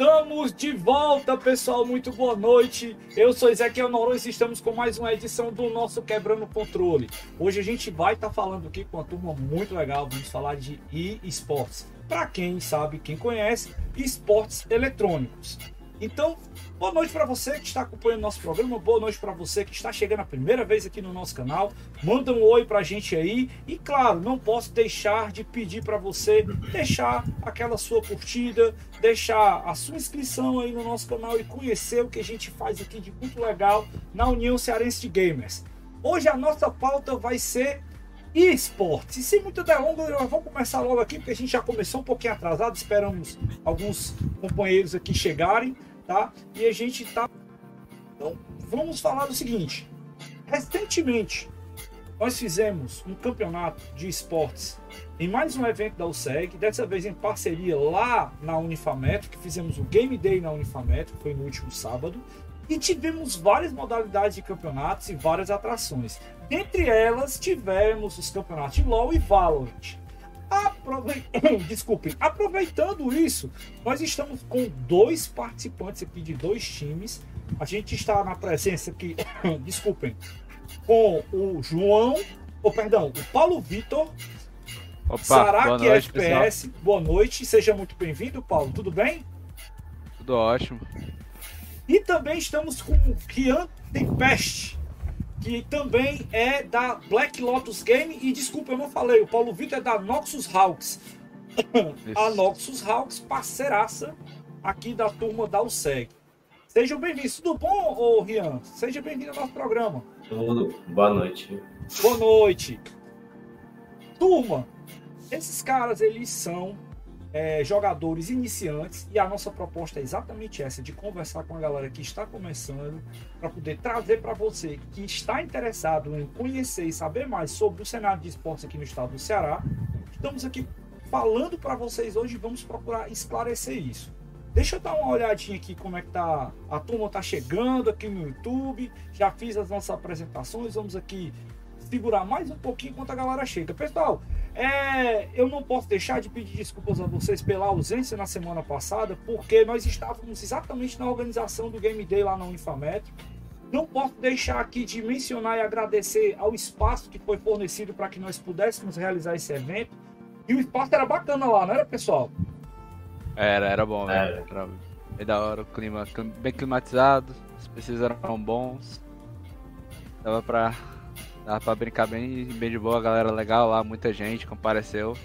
Estamos de volta, pessoal. Muito boa noite. Eu sou Ezequiel Noronha e estamos com mais uma edição do nosso Quebrando o Controle. Hoje a gente vai estar tá falando aqui com uma turma muito legal. Vamos falar de e-sports. Para quem sabe, quem conhece, esportes eletrônicos. Então, boa noite para você que está acompanhando nosso programa, boa noite para você que está chegando a primeira vez aqui no nosso canal. Manda um oi para a gente aí e claro, não posso deixar de pedir para você deixar aquela sua curtida, deixar a sua inscrição aí no nosso canal e conhecer o que a gente faz aqui de muito legal na União Cearense de Gamers. Hoje a nossa pauta vai ser esportes. E sem muita delonga, eu vou começar logo aqui, porque a gente já começou um pouquinho atrasado, esperamos alguns companheiros aqui chegarem tá? E a gente tá. Então, vamos falar do seguinte: recentemente, nós fizemos um campeonato de esportes em mais um evento da USEG, dessa vez em parceria lá na Unifametro, que fizemos o Game Day na Unifametro, que foi no último sábado, e tivemos várias modalidades de campeonatos e várias atrações. Dentre elas, tivemos os campeonatos de LoL e Valorant. Aprove... Desculpem, aproveitando isso, nós estamos com dois participantes aqui de dois times. A gente está na presença aqui, desculpem, com o João, ou perdão, o Paulo Vitor, Saraki FPS. Pessoal. Boa noite, seja muito bem-vindo, Paulo. Tudo bem? Tudo ótimo. E também estamos com o Kian Tempest que também é da Black Lotus Game. E desculpa, eu não falei, o Paulo Vitor é da Noxus Hawks. a Noxus Hawks, parceiraça aqui da turma da USEG. Sejam bem-vindos. Tudo bom, ô Rian? Seja bem-vindo ao nosso programa. Tudo. Boa noite. Boa noite. Turma, esses caras, eles são é, jogadores iniciantes e a nossa proposta é exatamente essa, de conversar com a galera que está começando para poder trazer para você que está interessado em conhecer e saber mais sobre o cenário de esportes aqui no estado do Ceará. Estamos aqui falando para vocês hoje vamos procurar esclarecer isso. Deixa eu dar uma olhadinha aqui como é que tá. A turma tá chegando aqui no YouTube. Já fiz as nossas apresentações. Vamos aqui segurar mais um pouquinho enquanto a galera chega. Pessoal, é, eu não posso deixar de pedir desculpas a vocês pela ausência na semana passada, porque nós estávamos exatamente na organização do Game Day lá na Unifametro. Não posso deixar aqui de mencionar e agradecer ao espaço que foi fornecido para que nós pudéssemos realizar esse evento. E o espaço era bacana lá, não era, pessoal? Era, era bom, né? Era, era bem da hora, o clima bem climatizado, os PCs eram bons. Dava pra Dá pra brincar bem, bem de boa, galera legal lá, muita gente compareceu.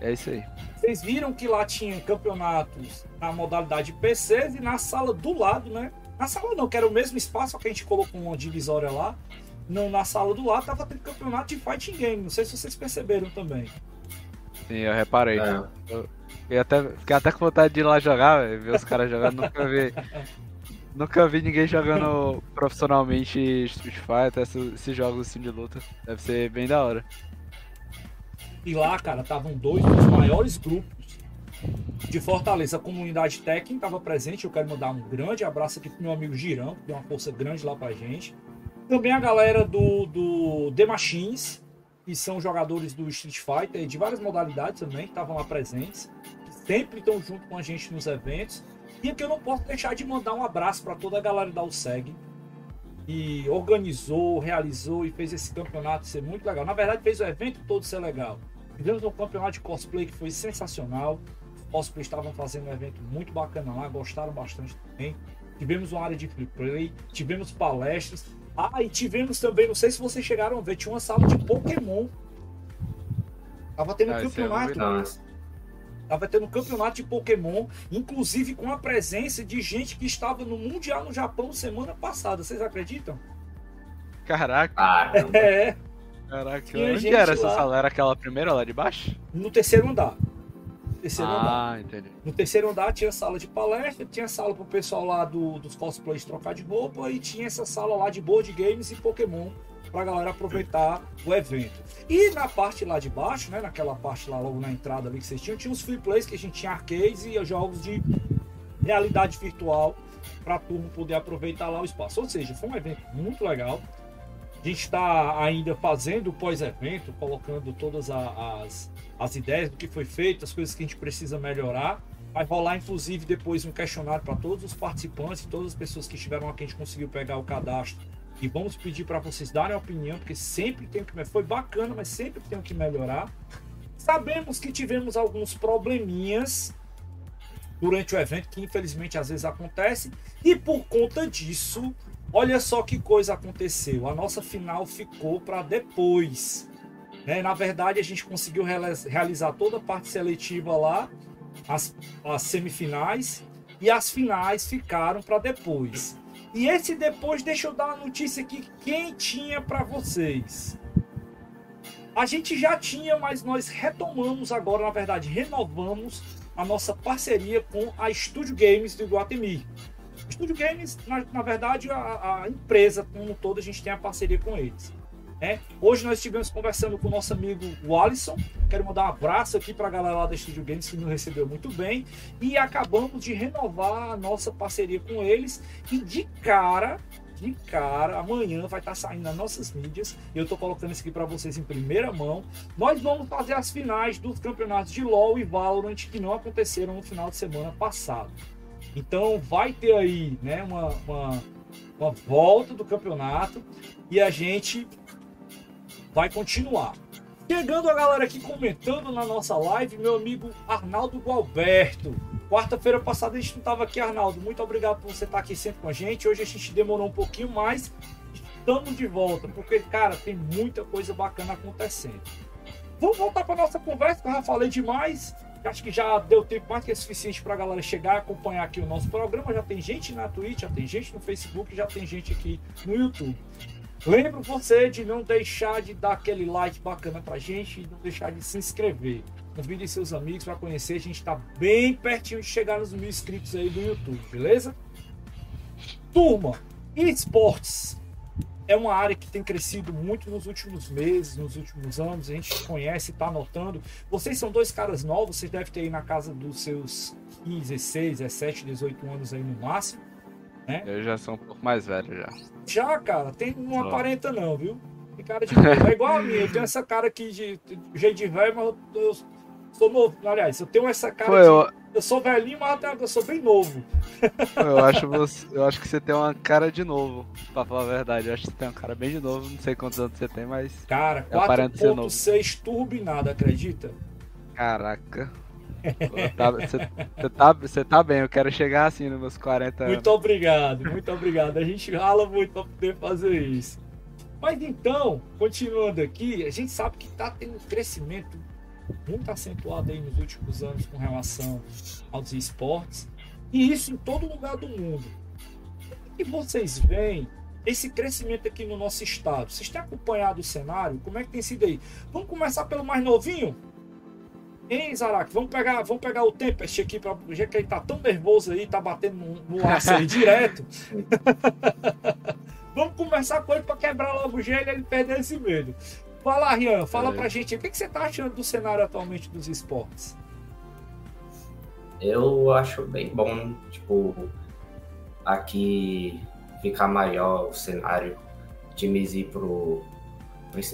É isso aí. Vocês viram que lá tinha campeonatos na modalidade PCs e na sala do lado, né? Na sala não, que era o mesmo espaço, só que a gente colocou uma divisória lá. No, na sala do lado tava tendo campeonato de fighting game. Não sei se vocês perceberam também. Sim, eu reparei. É. Eu fiquei até, fiquei até com vontade de ir lá jogar, ver os caras jogando. Nunca vi Nunca vi ninguém jogando profissionalmente Street Fighter, esses jogos assim de luta. Deve ser bem da hora. E lá, cara, estavam dois dos maiores grupos de Fortaleza. A comunidade técnica estava presente. Eu quero mandar um grande abraço aqui pro meu amigo Girão, que deu uma força grande lá pra gente. Também a galera do, do The Machines, que são jogadores do Street Fighter, de várias modalidades também, que estavam lá presentes. Sempre estão junto com a gente nos eventos. E aqui eu não posso deixar de mandar um abraço para toda a galera da USEG, que organizou, realizou e fez esse campeonato ser muito legal. Na verdade, fez o evento todo ser legal. Tivemos um campeonato de cosplay que foi sensacional. Os cosplays estavam fazendo um evento muito bacana lá, gostaram bastante também. Tivemos uma área de free play, tivemos palestras. Ah, e tivemos também, não sei se vocês chegaram a ver, tinha uma sala de Pokémon. Tava tendo um ah, é campeonato. Tava tendo um campeonato de Pokémon, inclusive com a presença de gente que estava no Mundial no Japão semana passada. Vocês acreditam? Caraca. É. Caraca, Tinha onde era essa lá. sala? Era aquela primeira lá de baixo? No terceiro andar. Terceiro ah, andar. entendi. No terceiro andar tinha sala de palestra, tinha sala pro pessoal lá do, dos cosplays trocar de roupa e tinha essa sala lá de board games e Pokémon para a galera aproveitar o evento. E na parte lá de baixo, né, naquela parte lá logo na entrada ali que vocês tinham, tinha os free plays que a gente tinha arcades e jogos de realidade virtual para a turma poder aproveitar lá o espaço. Ou seja, foi um evento muito legal. A gente está ainda fazendo pós-evento, colocando todas as, as ideias do que foi feito, as coisas que a gente precisa melhorar. Vai rolar, inclusive, depois um questionário para todos os participantes, todas as pessoas que estiveram aqui, a gente conseguiu pegar o cadastro. E vamos pedir para vocês darem a opinião, porque sempre tem que. Foi bacana, mas sempre tem que melhorar. Sabemos que tivemos alguns probleminhas durante o evento, que infelizmente às vezes acontece, e por conta disso, olha só que coisa aconteceu. A nossa final ficou para depois. Né? Na verdade, a gente conseguiu realizar toda a parte seletiva lá, as, as semifinais, e as finais ficaram para depois. E esse depois, deixa eu dar uma notícia aqui quem tinha para vocês. A gente já tinha, mas nós retomamos agora, na verdade, renovamos a nossa parceria com a Studio Games do Guatemi. Studio Games, na, na verdade, a, a, empresa como todo, a gente tem a parceria com eles. Né? Hoje nós estivemos conversando com o nosso amigo Wallison. Quero mandar um abraço aqui para a galera lá da Studio Games que nos recebeu muito bem. E acabamos de renovar a nossa parceria com eles. E de cara, de cara, amanhã vai estar tá saindo nas nossas mídias. Eu estou colocando isso aqui para vocês em primeira mão. Nós vamos fazer as finais dos campeonatos de LoL e Valorant que não aconteceram no final de semana passado. Então vai ter aí né, uma, uma, uma volta do campeonato e a gente vai continuar. Chegando a galera aqui comentando na nossa live, meu amigo Arnaldo Gualberto. Quarta-feira passada a gente não estava aqui, Arnaldo. Muito obrigado por você estar aqui sempre com a gente. Hoje a gente demorou um pouquinho mais. Estamos de volta, porque, cara, tem muita coisa bacana acontecendo. Vamos voltar para nossa conversa, que eu já falei demais. Acho que já deu tempo mais que é suficiente para a galera chegar e acompanhar aqui o nosso programa. Já tem gente na Twitch, já tem gente no Facebook, já tem gente aqui no YouTube. Lembro você de não deixar de dar aquele like bacana pra gente e não deixar de se inscrever. Convide seus amigos para conhecer. A gente está bem pertinho de chegar nos mil inscritos aí do YouTube, beleza? Turma, esportes é uma área que tem crescido muito nos últimos meses, nos últimos anos. A gente conhece, está notando. Vocês são dois caras novos, vocês devem ter aí na casa dos seus 15, 16, 17, 18 anos aí no máximo. Né? Eu já sou um pouco mais velho já. Já, cara, tem não aparenta não, viu? Tem cara de é igual a mim, eu tenho essa cara aqui de, jeito de velho, mas eu, sou novo. Aliás, eu tenho essa cara. Pô, de, eu... eu... sou velhinho, mas eu sou bem novo. Eu acho, você, eu acho que você tem uma cara de novo, pra falar a verdade. Eu acho que você tem uma cara bem de novo. Não sei quantos anos você tem, mas. Cara, 4.6 turbinado, acredita? Caraca. Você tá, tá, tá bem, eu quero chegar assim nos meus 40 anos. Muito obrigado, muito obrigado. A gente rala muito pra poder fazer isso. Mas então, continuando aqui, a gente sabe que tá tendo um crescimento muito acentuado aí nos últimos anos com relação aos esportes, e isso em todo lugar do mundo. E vocês veem esse crescimento aqui no nosso estado? Vocês têm acompanhado o cenário? Como é que tem sido aí? Vamos começar pelo mais novinho? Hein, Zarak? Vamos pegar, vamos pegar o Tempest aqui, para já que ele tá tão nervoso aí, tá batendo no, no aço aí direto. vamos conversar com ele para quebrar logo o gelo e ele perder esse medo. Fala, Rian, fala é. pra gente, o que, que você tá achando do cenário atualmente dos esportes? Eu acho bem bom, tipo, aqui ficar maior o cenário, times ir pro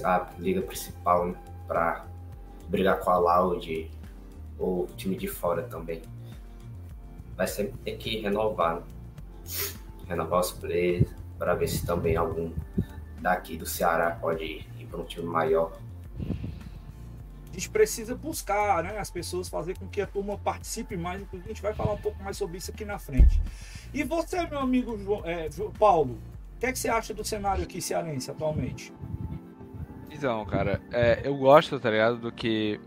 a liga principal, né, pra brigar com a Loud ou time de fora também. Vai sempre ter que renovar, né? renovar os players para ver se também algum daqui do Ceará pode ir para um time maior. A gente precisa buscar né, as pessoas, fazer com que a turma participe mais. Inclusive, a gente vai falar um pouco mais sobre isso aqui na frente. E você, meu amigo João, é, Paulo, o que, é que você acha do cenário aqui cearense atualmente? Então, cara, é, eu gosto, tá ligado, do que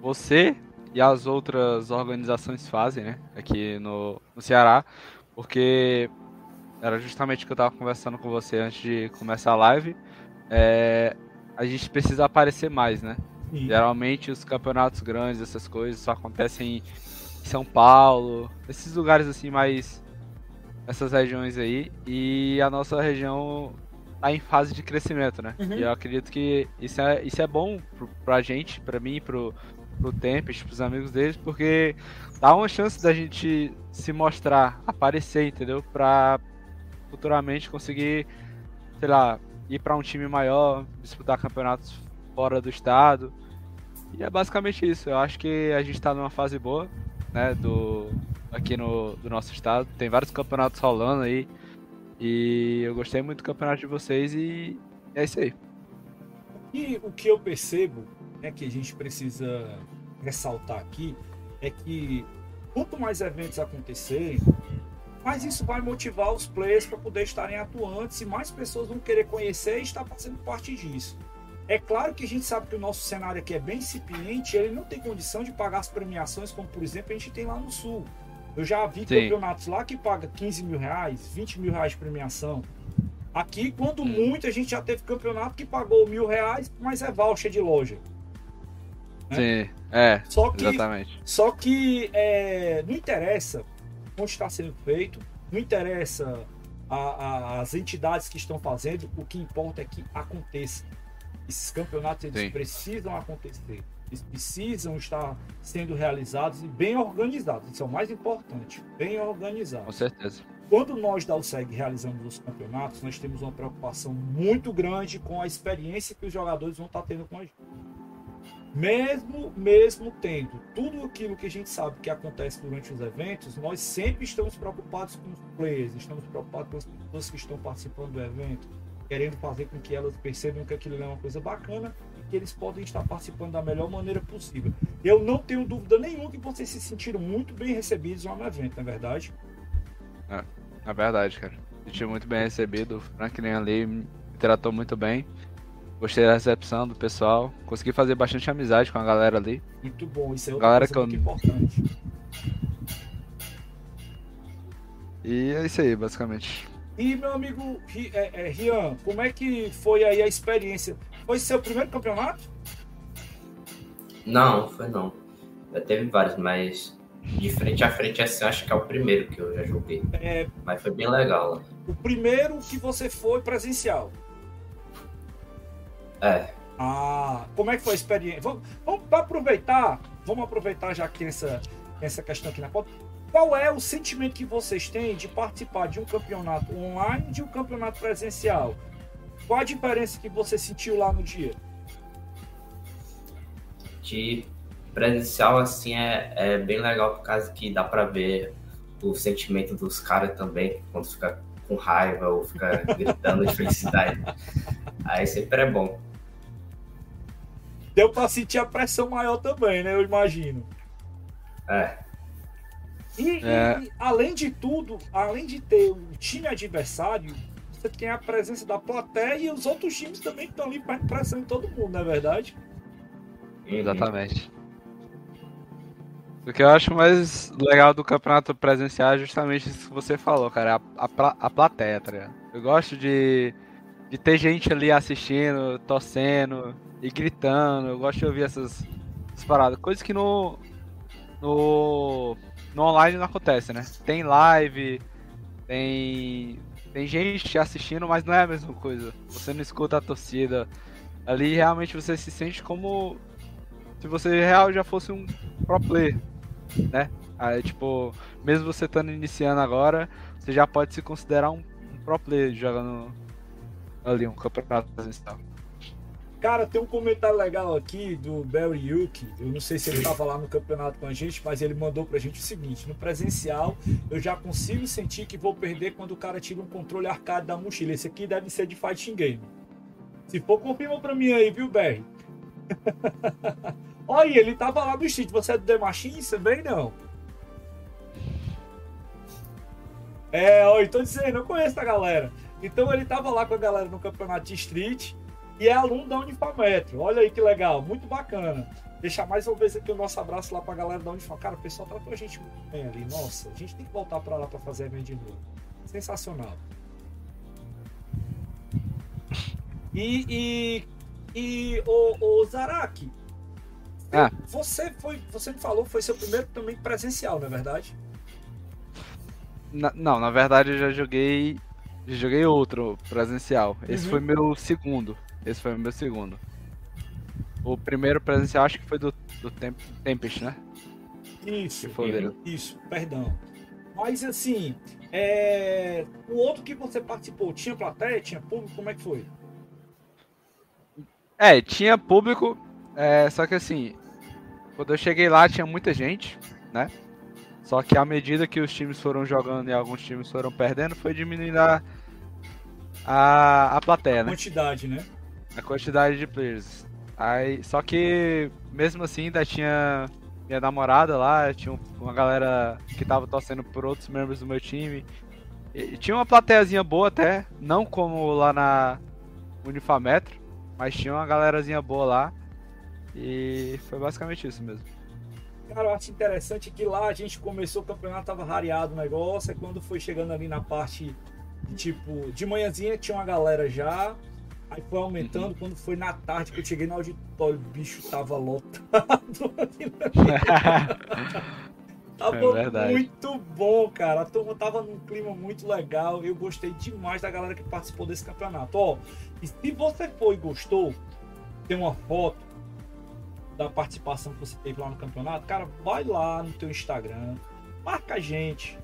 você e as outras organizações fazem, né, aqui no, no Ceará, porque era justamente o que eu tava conversando com você antes de começar a live. É, a gente precisa aparecer mais, né? Sim. Geralmente os campeonatos grandes, essas coisas, só acontecem em São Paulo, esses lugares assim mais. essas regiões aí. E a nossa região tá em fase de crescimento, né? Uhum. E eu acredito que isso é, isso é bom pro, pra gente, pra mim, pro, pro Tempest, pros amigos deles, porque dá uma chance da gente se mostrar, aparecer, entendeu? Pra futuramente conseguir, sei lá, ir para um time maior, disputar campeonatos fora do estado. E é basicamente isso. Eu acho que a gente tá numa fase boa. né, do aqui no do nosso estado. Tem vários campeonatos rolando aí. E eu gostei muito do campeonato de vocês e é isso aí. E o que eu percebo é que a gente precisa ressaltar aqui é que quanto mais eventos acontecerem, mais isso vai motivar os players para poder estarem atuantes e mais pessoas vão querer conhecer e estar fazendo parte disso. É claro que a gente sabe que o nosso cenário aqui é bem incipiente, ele não tem condição de pagar as premiações como, por exemplo, a gente tem lá no Sul. Eu já vi Sim. campeonatos lá que paga 15 mil reais, 20 mil reais de premiação. Aqui, quando hum. muito, a gente já teve campeonato que pagou mil reais, mas é voucher de loja. Né? Sim, é. Só que, exatamente. Só que é, não interessa onde está sendo feito, não interessa a, a, as entidades que estão fazendo, o que importa é que aconteça. Esses campeonatos eles Sim. precisam acontecer. Eles precisam estar sendo realizados e bem organizados. Isso é o mais importante. Bem organizados. Com certeza. Quando nós da USEG realizamos os campeonatos, nós temos uma preocupação muito grande com a experiência que os jogadores vão estar tendo com a gente. Mesmo, mesmo tendo tudo aquilo que a gente sabe que acontece durante os eventos, nós sempre estamos preocupados com os players, estamos preocupados com as pessoas que estão participando do evento, querendo fazer com que elas percebam que aquilo é uma coisa bacana que eles podem estar participando da melhor maneira possível. Eu não tenho dúvida nenhuma que vocês se sentiram muito bem recebidos lá no evento, não é verdade? É, é verdade, cara. Senti muito bem recebido. O Franklin ali me tratou muito bem. Gostei da recepção do pessoal. Consegui fazer bastante amizade com a galera ali. Muito bom, isso é outra galera que eu... muito importante. E é isso aí, basicamente. E meu amigo é, é, Rian, como é que foi aí a experiência? Foi seu primeiro campeonato? Não, foi não. Já teve vários, mas de frente a frente assim, acho que é o primeiro que eu já joguei. É... Mas foi bem legal. O primeiro que você foi presencial? É. Ah, como é que foi a experiência? Vamos, vamos aproveitar, vamos aproveitar já que essa, essa questão aqui na foto qual é o sentimento que vocês têm de participar de um campeonato online e de um campeonato presencial? Qual a diferença que você sentiu lá no dia? De presencial, assim, é, é bem legal por causa que dá para ver o sentimento dos caras também, quando fica com raiva ou fica gritando de felicidade. Aí sempre é bom. Deu para sentir a pressão maior também, né? Eu imagino. É. E, é. e, além de tudo, além de ter o time adversário, tem a presença da plateia e os outros times também estão ali em todo mundo, não é verdade? Exatamente. O que eu acho mais legal do campeonato presencial é justamente isso que você falou, cara. A, a, a plateia, tá ligado? Eu gosto de, de ter gente ali assistindo, torcendo e gritando. Eu gosto de ouvir essas, essas paradas. Coisas que no, no no online não acontece, né? Tem live, tem tem gente assistindo, mas não é a mesma coisa. Você não escuta a torcida. Ali realmente você se sente como se você real já fosse um pro player, né? Aí, tipo, mesmo você estando iniciando agora, você já pode se considerar um, um pro player jogando ali um campeonato presencial. Cara, tem um comentário legal aqui do Barry Yuki. Eu não sei se ele estava lá no campeonato com a gente, mas ele mandou pra gente o seguinte: no presencial, eu já consigo sentir que vou perder quando o cara tira um controle arcade da mochila. Esse aqui deve ser de fighting game. Se for, confirma pra mim aí, viu, Barry? Olha, ele tava lá no Street. Você é do The Machine também? Não. É, ó, então dizendo, eu conheço a galera. Então ele tava lá com a galera no campeonato de Street e é aluno da Unifametro. Olha aí que legal, muito bacana. Deixar mais uma vez aqui o nosso abraço lá pra galera da Unifam. Cara, o pessoal tratou a gente muito bem ali. Nossa, a gente tem que voltar pra lá pra fazer evento de novo. Sensacional. E, e, e o, o Zaraki, ah. você foi, você me falou, foi seu primeiro também presencial, não é verdade? Na, não, na verdade eu já joguei, já joguei outro presencial. Esse uhum. foi meu segundo. Esse foi o meu segundo. O primeiro presencial acho que foi do, do Temp Tempest, né? Isso, isso, perdão. Mas assim, é... o outro que você participou, tinha plateia, tinha público, como é que foi? É, tinha público, é, só que assim, quando eu cheguei lá tinha muita gente, né? Só que à medida que os times foram jogando e alguns times foram perdendo, foi diminuindo a, a, a plateia, né? A quantidade, né? A quantidade de players. Aí, só que mesmo assim ainda tinha minha namorada lá, tinha uma galera que tava torcendo por outros membros do meu time. E tinha uma plateiazinha boa até, não como lá na Unifametro, mas tinha uma galerazinha boa lá. E foi basicamente isso mesmo. Cara, eu acho interessante que lá a gente começou, o campeonato tava rareado o negócio, e quando foi chegando ali na parte, tipo, de manhãzinha tinha uma galera já, aí foi aumentando, uhum. quando foi na tarde que eu cheguei no auditório, o bicho tava lotado. tava é muito bom, cara. A turma tava num clima muito legal. Eu gostei demais da galera que participou desse campeonato. Ó, e se você foi e gostou, tem uma foto da participação que você teve lá no campeonato, cara, vai lá no teu Instagram, marca a gente.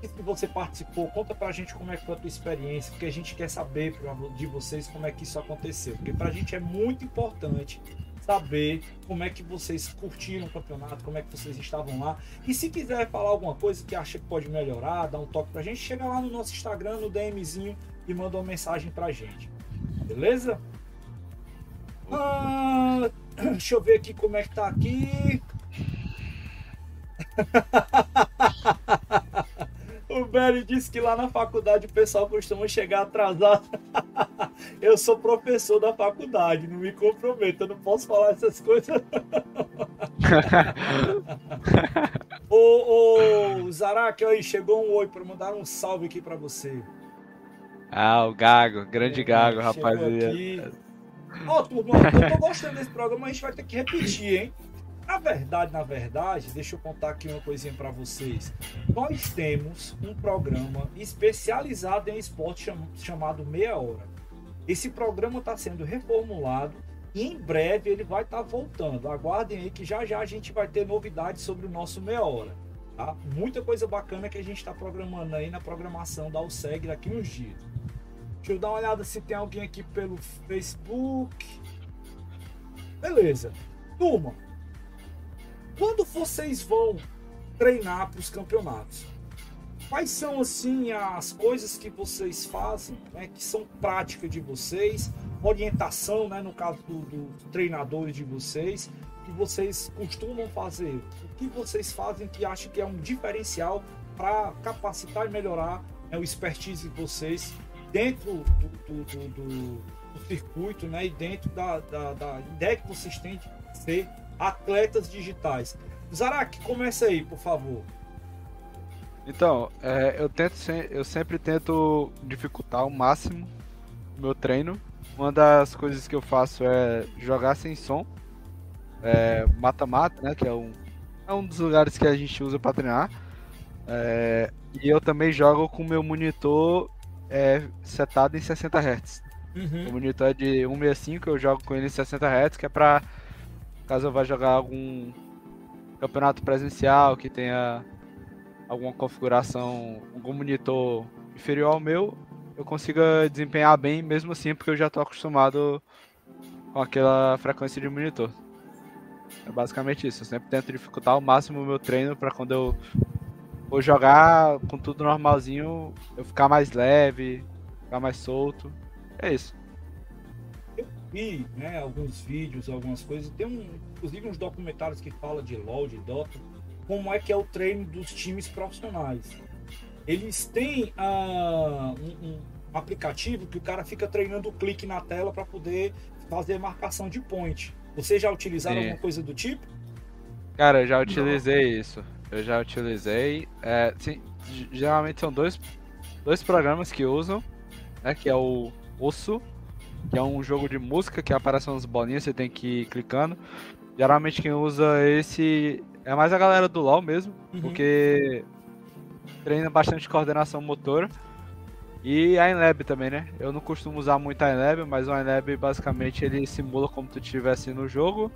Se você participou, conta pra gente como é que foi a tua experiência, porque a gente quer saber de vocês como é que isso aconteceu. Porque pra gente é muito importante saber como é que vocês curtiram o campeonato, como é que vocês estavam lá. E se quiser falar alguma coisa que acha que pode melhorar, dá um toque pra gente, chega lá no nosso Instagram, no DMzinho e manda uma mensagem pra gente. Beleza? Ah, deixa eu ver aqui como é que tá aqui. o Berry disse que lá na faculdade o pessoal costuma chegar atrasado. eu sou professor da faculdade, não me comprometo, eu não posso falar essas coisas. ô, ô, Zarak, aí, chegou um oi para mandar um salve aqui para você. Ah, o Gago, grande é, Gago, rapaz. Ó, oh, turma, eu tô gostando desse programa, a gente vai ter que repetir, hein? Na verdade, na verdade, deixa eu contar aqui uma coisinha para vocês. Nós temos um programa especializado em esporte chamado Meia Hora. Esse programa está sendo reformulado e em breve ele vai estar tá voltando. Aguardem aí que já já a gente vai ter novidades sobre o nosso Meia Hora. Tá? Muita coisa bacana que a gente está programando aí na programação da USEG daqui uns dias. Deixa eu dar uma olhada se tem alguém aqui pelo Facebook. Beleza. Turma, quando vocês vão treinar para os campeonatos, quais são assim as coisas que vocês fazem, né, que são prática de vocês, orientação, né, no caso dos do treinadores de vocês, que vocês costumam fazer, o que vocês fazem que acham que é um diferencial para capacitar e melhorar né, o expertise de vocês dentro do, do, do, do circuito né, e dentro da, da, da, ideia que vocês têm de ser atletas digitais. Zarak, começa aí, por favor. Então, é, eu, tento, eu sempre tento dificultar ao máximo o meu treino. Uma das coisas que eu faço é jogar sem som, mata-mata, é, né, que é um, é um dos lugares que a gente usa para treinar. É, e eu também jogo com meu monitor é setado em 60 Hz. Uhum. O monitor é de 165, eu jogo com ele em 60 Hz, que é pra caso eu vá jogar algum campeonato presencial que tenha alguma configuração, algum monitor inferior ao meu, eu consiga desempenhar bem mesmo assim, porque eu já estou acostumado com aquela frequência de monitor. É basicamente isso. Eu sempre tento dificultar ao máximo o meu treino para quando eu vou jogar com tudo normalzinho, eu ficar mais leve, ficar mais solto. É isso. Vi, né, alguns vídeos, algumas coisas, tem um, inclusive uns documentários que falam de LoL, de Dota, como é que é o treino dos times profissionais. Eles têm uh, um, um, aplicativo que o cara fica treinando o clique na tela para poder fazer marcação de point. Vocês já utilizaram Sim. alguma coisa do tipo? Cara, eu já utilizei Não. isso. Eu já utilizei. É, sim, geralmente são dois, dois programas que usam, né? Que é o Osso, que é um jogo de música que aparece umas bolinhas, você tem que ir clicando. Geralmente quem usa esse é mais a galera do LoL mesmo, uhum. porque treina bastante coordenação motora. E a Enlab também, né? Eu não costumo usar muito a Enlab, mas o Enlab basicamente ele simula como tu estivesse no jogo.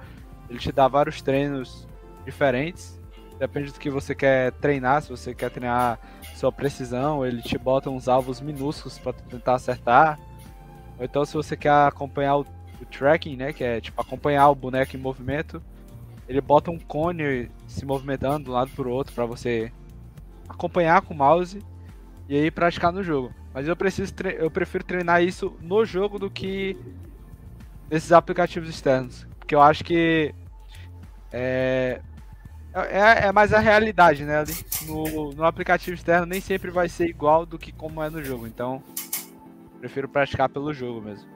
Ele te dá vários treinos diferentes Depende do que você quer treinar, se você quer treinar sua precisão, ele te bota uns alvos minúsculos para tentar acertar. Ou então se você quer acompanhar o, o, tracking, né, que é tipo acompanhar o boneco em movimento, ele bota um cone se movimentando de um lado pro outro para você acompanhar com o mouse e aí praticar no jogo. Mas eu preciso eu prefiro treinar isso no jogo do que nesses aplicativos externos, porque eu acho que é, é, é mais a realidade, né? No, no aplicativo externo nem sempre vai ser igual do que como é no jogo, então prefiro praticar pelo jogo mesmo.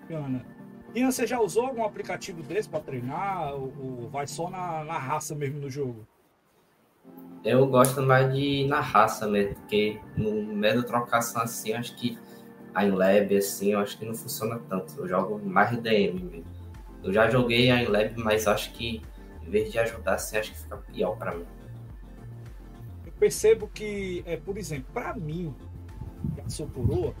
Bacana. Ian, você já usou algum aplicativo desse para treinar ou, ou, vai só na, na raça mesmo no jogo? Eu gosto mais de ir na raça mesmo, porque no meio da trocação assim, acho que a Inlab assim, eu acho que não funciona tanto. Eu jogo mais DM mesmo. Eu já joguei a Inlab, mas acho que em vez de ajudar assim, acho que fica pior para mim. Eu percebo que, é, por exemplo, para mim, que sou coroa,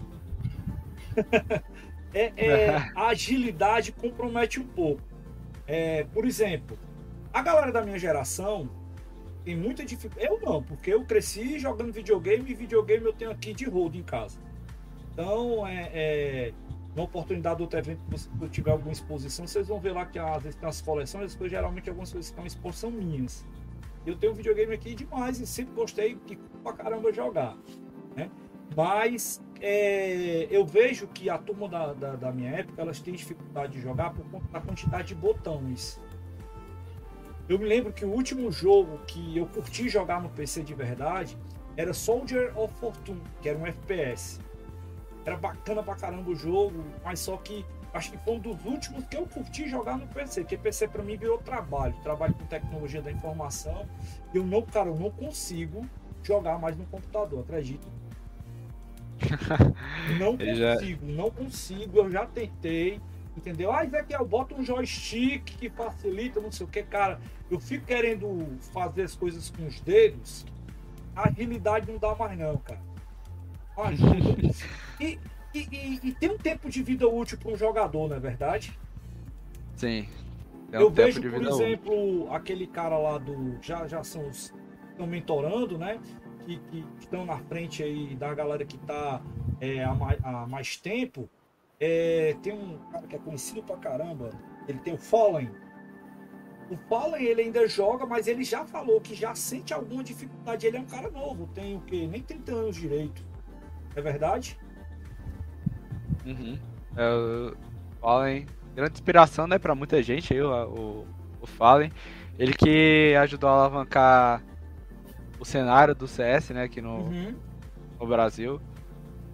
é, é, a agilidade compromete um pouco. É, por exemplo, a galera da minha geração tem muita dificuldade. Eu não, porque eu cresci jogando videogame e videogame eu tenho aqui de rodo em casa. Então, é, é uma oportunidade do outro evento, se eu tiver alguma exposição, vocês vão ver lá que às vezes tem as coleções, depois geralmente algumas coisas que estão em exposição minhas. Eu tenho um videogame aqui demais e sempre gostei de pra caramba jogar. Né? Mas é, eu vejo que a turma da, da, da, minha época elas têm dificuldade de jogar por conta da quantidade de botões. Eu me lembro que o último jogo que eu curti jogar no PC de verdade era Soldier of Fortune, que era um FPS. Era bacana pra caramba o jogo, mas só que acho que foi um dos últimos que eu curti jogar no PC, porque PC para mim virou trabalho, trabalho com tecnologia da informação. Eu não, cara, eu não consigo jogar mais no computador, acredito. Não consigo, já... não consigo, eu já tentei, entendeu? Ah, Zé, que eu boto um joystick que facilita, não sei o que, cara. Eu fico querendo fazer as coisas com os dedos, a agilidade não dá mais não, cara. e, e, e, e, tem um tempo de vida útil para um jogador, não é verdade? Sim. Um eu vejo, por exemplo, útil. aquele cara lá do. Já, já são os. Estão mentorando, né? Que, estão na frente aí da galera que está é, há, mais, há, mais, tempo, é, tem um cara que é conhecido pra caramba, ele tem o Fallen. O Fallen ele ainda joga, mas ele já falou que já sente alguma dificuldade. Ele é um cara novo, tem o quê? Nem 30 anos direito. É verdade? Uhum. É, o Fallen, grande inspiração né, para muita gente aí, o, o, o Fallen. Ele que ajudou a alavancar o cenário do CS, né, aqui no, uhum. no Brasil.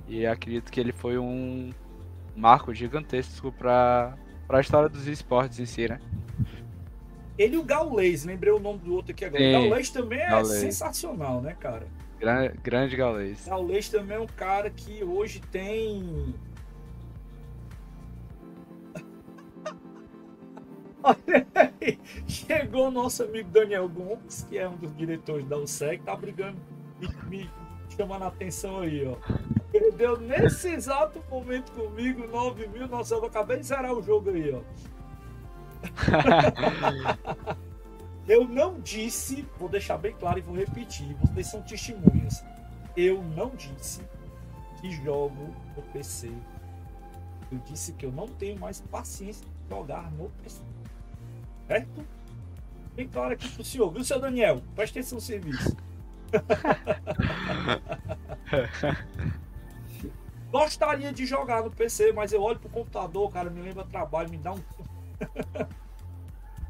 E acredito que ele foi um marco gigantesco para a história dos esportes em si, né? Ele e o Gaules, lembrei o nome do outro aqui agora. Sim, Gaules também é sensacional, né, cara? Grande, grande Gaules. Gaules também é um cara que hoje tem Olha aí, chegou o nosso amigo Daniel Gomes, que é um dos diretores da USEC, tá brigando, me, me chamando a atenção aí, ó. Perdeu nesse exato momento comigo 9 mil, nossa, eu acabei de zerar o jogo aí, ó. eu não disse, vou deixar bem claro e vou repetir, vocês são testemunhas. Eu não disse que jogo no PC. Eu disse que eu não tenho mais paciência de jogar no PC. Certo? Bem claro aqui pro senhor, viu, seu Daniel? Presta atenção no serviço. Gostaria de jogar no PC, mas eu olho pro computador, cara, me lembra trabalho, me dá um.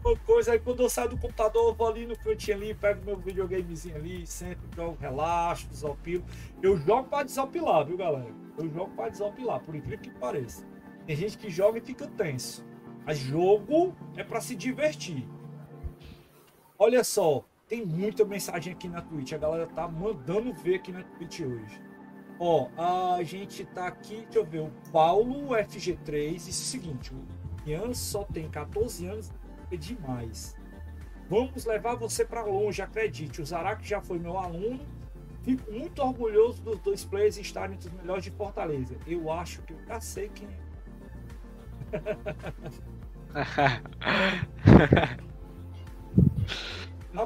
Uma coisa aí, quando eu saio do computador, eu vou ali no cantinho ali, pego meu videogamezinho ali, sempre jogo, relaxo, desopilo. Eu jogo para desopilar, viu, galera? Eu jogo para desopilar, por incrível que pareça. Tem gente que joga e fica tenso. Mas jogo é para se divertir. Olha só, tem muita mensagem aqui na Twitch. A galera tá mandando ver aqui na Twitch hoje. Ó, a gente tá aqui, deixa eu ver, o Paulo FG3 disse o seguinte: o Ian só tem 14 anos, é demais. Vamos levar você para longe, acredite. O Zarak já foi meu aluno. Fico muito orgulhoso dos dois players estarem entre os melhores de Fortaleza. Eu acho que eu já sei quem é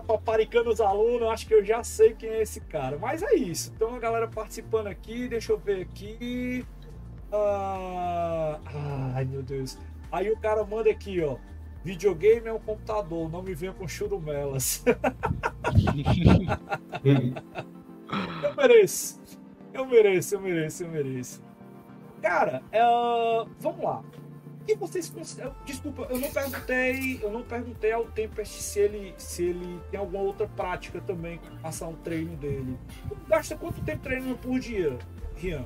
paparicando os alunos, acho que eu já sei quem é esse cara. Mas é isso. Então a galera participando aqui, deixa eu ver aqui. Ah, ai meu Deus. Aí o cara manda aqui, ó. Videogame é um computador, não me venha com churumelas. eu mereço. Eu mereço, eu mereço, eu mereço. Cara, uh, vamos lá. E vocês Desculpa, eu não perguntei. Eu não perguntei ao Tempest se ele, se ele tem alguma outra prática também relação ao treino dele. Gasta quanto tempo treinando por dia, Rian?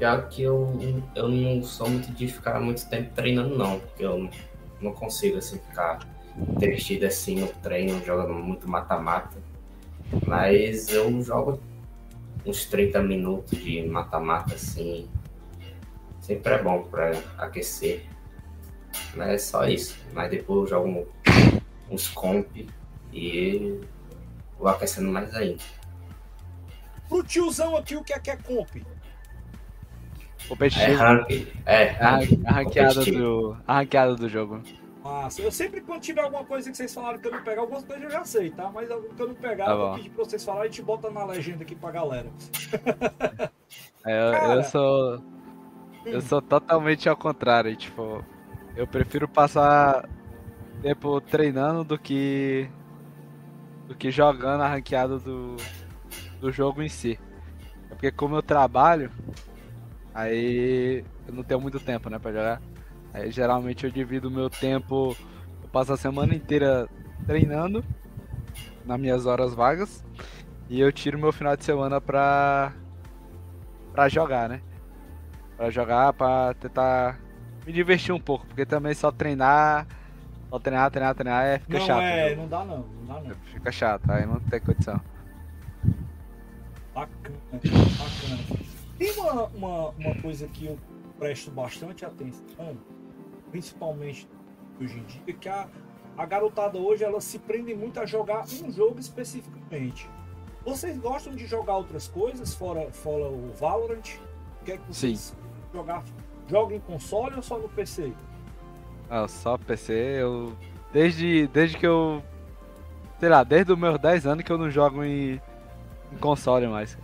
Já que eu, eu não sou muito de ficar muito tempo treinando, não. Porque eu não consigo assim ficar investido assim no treino, jogando muito mata-mata. Mas eu jogo uns 30 minutos de mata-mata assim. Sempre é bom para aquecer. Mas é só isso. Mas depois eu jogo uns comp e vou aquecendo mais ainda. Pro tiozão aqui, o que é que é comp? Competitivo. É rank. É, rank. A, ranqueada do, a ranqueada do jogo. Massa. Eu sempre, quando tiver alguma coisa que vocês falaram que eu não pegar, algumas coisas eu já sei, tá? Mas alguma que eu não pegar, tá eu vou pedir pra vocês falarem e a gente bota na legenda aqui pra galera. É, eu, Cara, eu sou. Eu sou totalmente ao contrário, tipo. Eu prefiro passar tempo treinando do que. do que jogando a ranqueada do, do jogo em si. É porque como eu trabalho, Aí eu não tenho muito tempo, né, pra jogar. Aí geralmente eu divido o meu tempo, eu passo a semana inteira treinando nas minhas horas vagas e eu tiro meu final de semana pra pra jogar, né? Pra jogar, pra tentar me divertir um pouco, porque também só treinar, só treinar, treinar, treinar é fica não chato. É, não dá não, não dá não. Fica chato, aí não tem condição. Bacana, bacana. Tem uma, uma, uma coisa que eu presto bastante atenção, principalmente hoje em dia, que a, a garotada hoje ela se prende muito a jogar um jogo especificamente. Vocês gostam de jogar outras coisas fora, fora o Valorant? Quer que vocês Sim. Jogar jogam em console ou só no PC? Ah, só PC, eu desde desde que eu sei lá, desde os meus 10 anos que eu não jogo em, em console mais.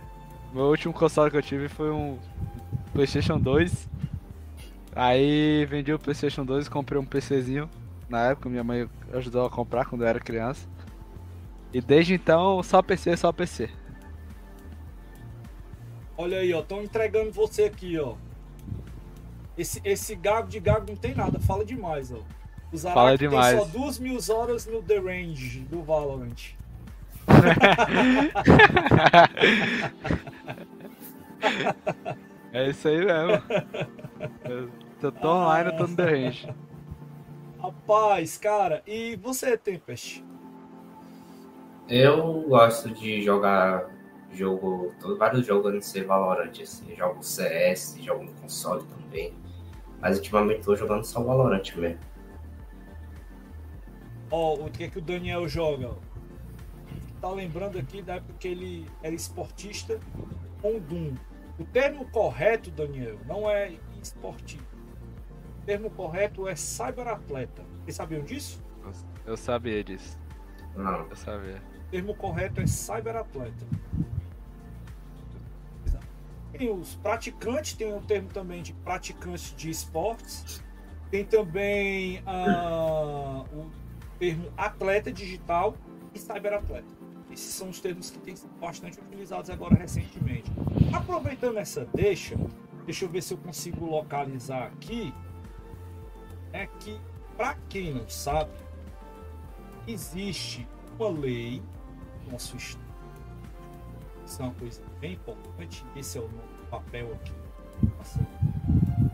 Meu último console que eu tive foi um PlayStation 2. Aí vendi o PlayStation 2 e comprei um PCzinho. Na época minha mãe ajudou a comprar quando eu era criança. E desde então só PC, só PC. Olha aí, ó, estão entregando você aqui, ó. Esse, esse gago de gago não tem nada, fala demais, ó. O fala demais. tem só duas mil horas no The Range do Valorant. é isso aí mesmo. Eu tô online, eu tô no The Range. Rapaz, cara, e você, Tempest? Eu gosto de jogar jogo, vários jogos não ser Valorant, assim, jogo CS, jogo no console também. Mas ultimamente tô jogando só Valorant mesmo. Ó, oh, o que é que o Daniel joga? tá lembrando aqui da época que ele era esportista com Doom. O termo correto, Daniel, não é esportista. O termo correto é cyberatleta. Vocês sabiam disso? Eu sabia disso. Não. Eu sabia. O termo correto é cyberatleta. Tem os praticantes, tem o termo também de praticantes de esportes. Tem também uh, o termo atleta digital e cyberatleta. Esses são os termos que têm sido bastante utilizados agora recentemente. Aproveitando essa deixa, deixa eu ver se eu consigo localizar aqui. É que, para quem não sabe, existe uma lei no nosso. Isso é uma coisa bem importante. Esse é o papel aqui.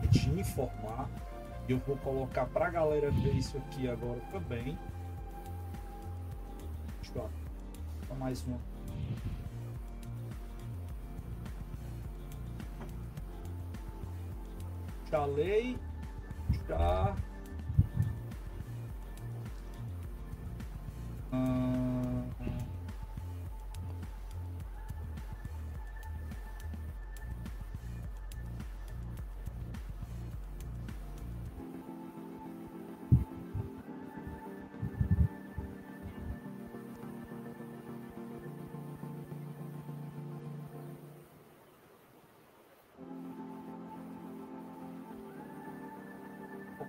É de informar. E eu vou colocar para a galera ver isso aqui agora também. Deixa eu mais uma. Já lei. Hum...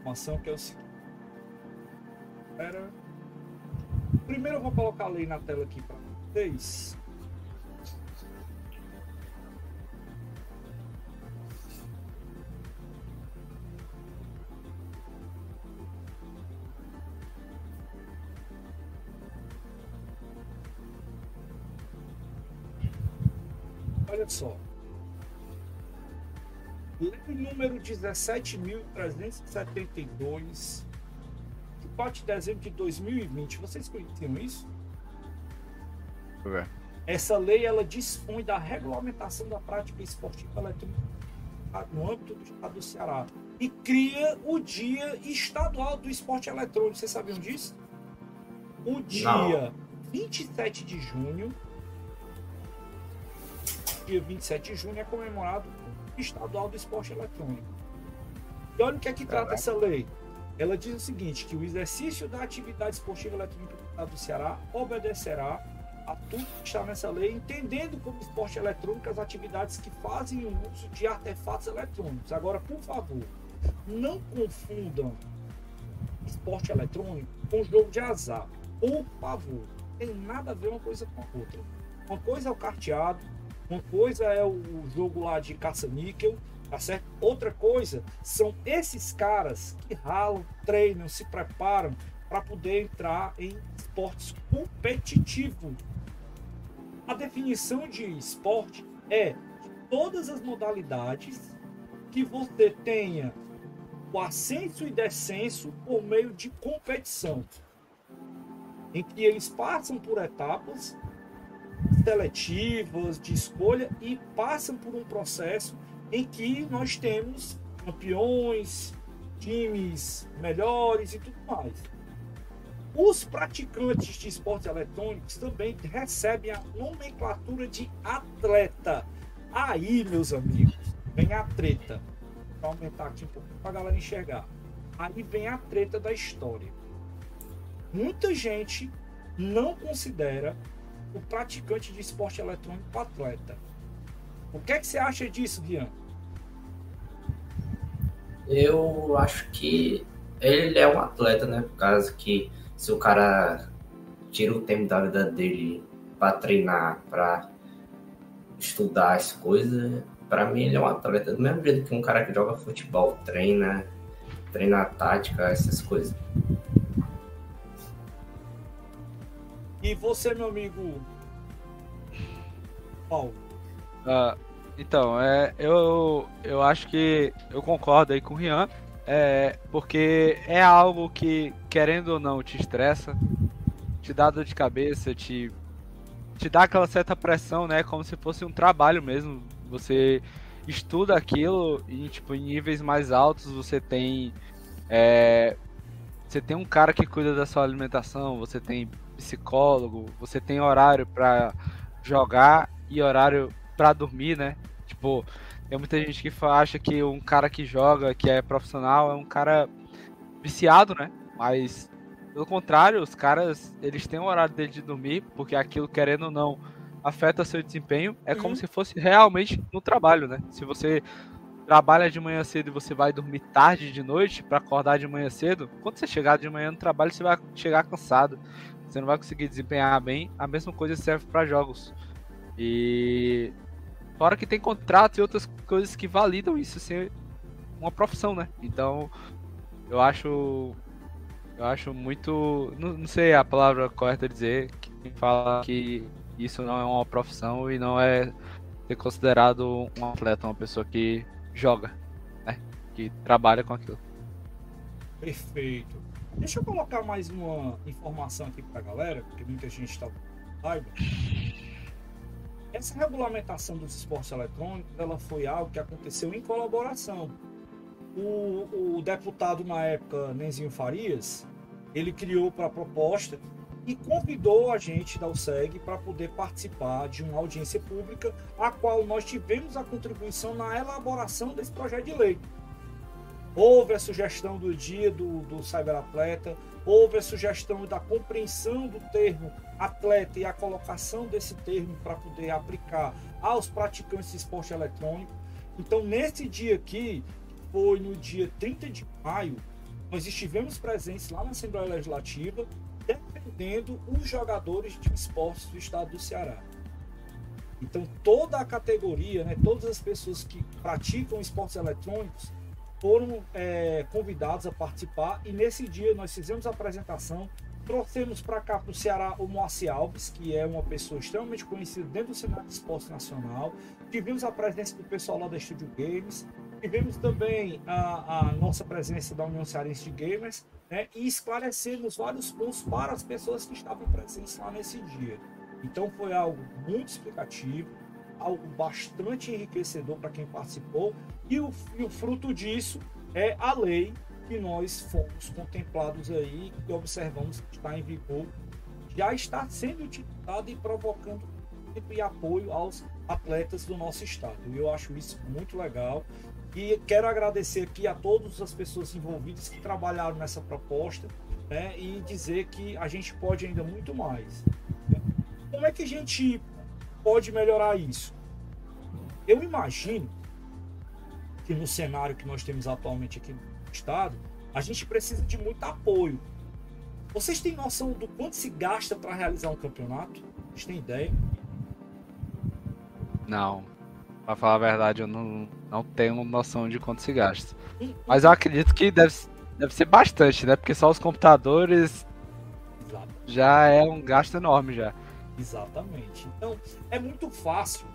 expansão, que é o seguinte. Primeiro eu vou colocar a lei na tela aqui para vocês. 17.372, de 4 de dezembro de 2020. Vocês conheciam isso? É. Essa lei ela dispõe da regulamentação da prática esportiva eletrônica no âmbito do estado do Ceará e cria o Dia Estadual do Esporte Eletrônico. Vocês sabiam disso? O dia Não. 27 de junho dia 27 de junho é comemorado o Estadual do Esporte Eletrônico. E olha o que é que trata essa lei. Ela diz o seguinte, que o exercício da atividade esportiva eletrônica do Estado do Ceará obedecerá a tudo que está nessa lei, entendendo como esporte eletrônico as atividades que fazem o uso de artefatos eletrônicos. Agora, por favor, não confundam esporte eletrônico com jogo de azar. Por favor, tem nada a ver uma coisa com a outra. Uma coisa é o carteado, uma coisa é o jogo lá de caça-níquel, tá certo? Outra coisa são esses caras que ralam, treinam, se preparam para poder entrar em esportes competitivos. A definição de esporte é todas as modalidades que você tenha o ascenso e descenso por meio de competição, em que eles passam por etapas seletivas, de escolha e passam por um processo em que nós temos campeões, times melhores e tudo mais. Os praticantes de esportes eletrônicos também recebem a nomenclatura de atleta. Aí, meus amigos, vem a treta. Vou aumentar aqui um pouco para a galera enxergar. Aí vem a treta da história. Muita gente não considera o praticante de esporte eletrônico atleta. O que é que você acha disso, Guian? Eu acho que ele é um atleta, né? Por causa que se o cara tira o tempo da vida dele para treinar, para estudar as coisas, para mim ele é um atleta. Do mesmo jeito que um cara que joga futebol treina, treina tática, essas coisas. E você, meu amigo Paulo? Uh, então, é, eu, eu acho que eu concordo aí com o Rian, é, porque é algo que, querendo ou não, te estressa, te dá dor de cabeça, te, te dá aquela certa pressão, né? Como se fosse um trabalho mesmo. Você estuda aquilo e, tipo, em níveis mais altos você tem. É, você tem um cara que cuida da sua alimentação, você tem psicólogo, você tem horário para jogar e horário para dormir, né? Tipo, tem muita gente que acha que um cara que joga, que é profissional, é um cara viciado, né? Mas pelo contrário, os caras, eles têm o horário dele de dormir, porque aquilo, querendo ou não, afeta seu desempenho. É uhum. como se fosse realmente no trabalho, né? Se você trabalha de manhã cedo e você vai dormir tarde de noite para acordar de manhã cedo, quando você chegar de manhã no trabalho, você vai chegar cansado você não vai conseguir desempenhar bem. A mesma coisa serve para jogos. E fora que tem contratos e outras coisas que validam isso ser uma profissão, né? Então, eu acho eu acho muito, não, não sei a palavra correta dizer, que fala que isso não é uma profissão e não é ser considerado um atleta, uma pessoa que joga, né? Que trabalha com aquilo. Perfeito. Deixa eu colocar mais uma informação aqui para a galera, porque muita gente está raiva. Essa regulamentação dos esportes eletrônicos, ela foi algo que aconteceu em colaboração. O, o deputado na época, Nenzinho Farias, ele criou para a proposta e convidou a gente da USEG para poder participar de uma audiência pública, a qual nós tivemos a contribuição na elaboração desse projeto de lei. Houve a sugestão do dia do, do cyberatleta, houve a sugestão da compreensão do termo atleta e a colocação desse termo para poder aplicar aos praticantes de esporte eletrônico. Então, nesse dia aqui, foi no dia 30 de maio, nós estivemos presentes lá na Assembleia Legislativa defendendo os jogadores de esportes do estado do Ceará. Então, toda a categoria, né, todas as pessoas que praticam esportes eletrônicos foram é, convidados a participar e nesse dia nós fizemos a apresentação, trouxemos para cá para o Ceará o Moacir Alves, que é uma pessoa extremamente conhecida dentro do cenário de esporte nacional, tivemos a presença do pessoal lá da Studio Games, tivemos também a, a nossa presença da União Cearense de Gamers né, e esclarecemos vários pontos para as pessoas que estavam presentes lá nesse dia. Então foi algo muito explicativo, algo bastante enriquecedor para quem participou, e o, e o fruto disso é a lei que nós fomos contemplados aí, que observamos que está em vigor, já está sendo utilizada e provocando e apoio aos atletas do nosso estado. Eu acho isso muito legal e quero agradecer aqui a todas as pessoas envolvidas que trabalharam nessa proposta né, e dizer que a gente pode ainda muito mais. Como é que a gente pode melhorar isso? Eu imagino que no cenário que nós temos atualmente aqui no estado, a gente precisa de muito apoio. Vocês têm noção do quanto se gasta para realizar um campeonato? Vocês têm ideia? Não. Pra falar a verdade, eu não, não tenho noção de quanto se gasta. Mas eu acredito que deve, deve ser bastante, né? Porque só os computadores Exato. já é um gasto enorme já. Exatamente. Então, é muito fácil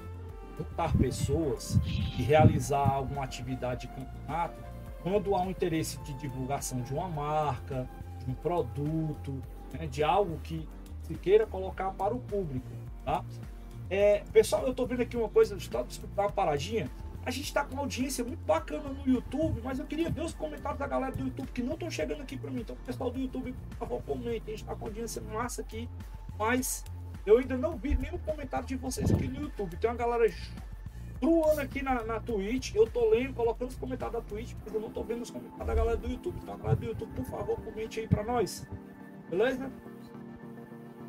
juntar pessoas e realizar alguma atividade de campeonato quando há um interesse de divulgação de uma marca, de um produto, né, de algo que se queira colocar para o público, tá? É, pessoal, eu estou vendo aqui uma coisa, estou escutar uma paradinha. A gente está com uma audiência muito bacana no YouTube, mas eu queria ver os comentários da galera do YouTube que não estão chegando aqui para mim. Então, pessoal do YouTube, por favor, comente. A gente está com audiência massa aqui, mas eu ainda não vi nenhum comentário de vocês aqui no YouTube. Tem uma galera truando aqui na, na Twitch. Eu tô lendo, colocando os comentários da Twitch, mas eu não tô vendo os comentários da galera do YouTube. Então, a galera do YouTube, por favor, comente aí pra nós. Beleza?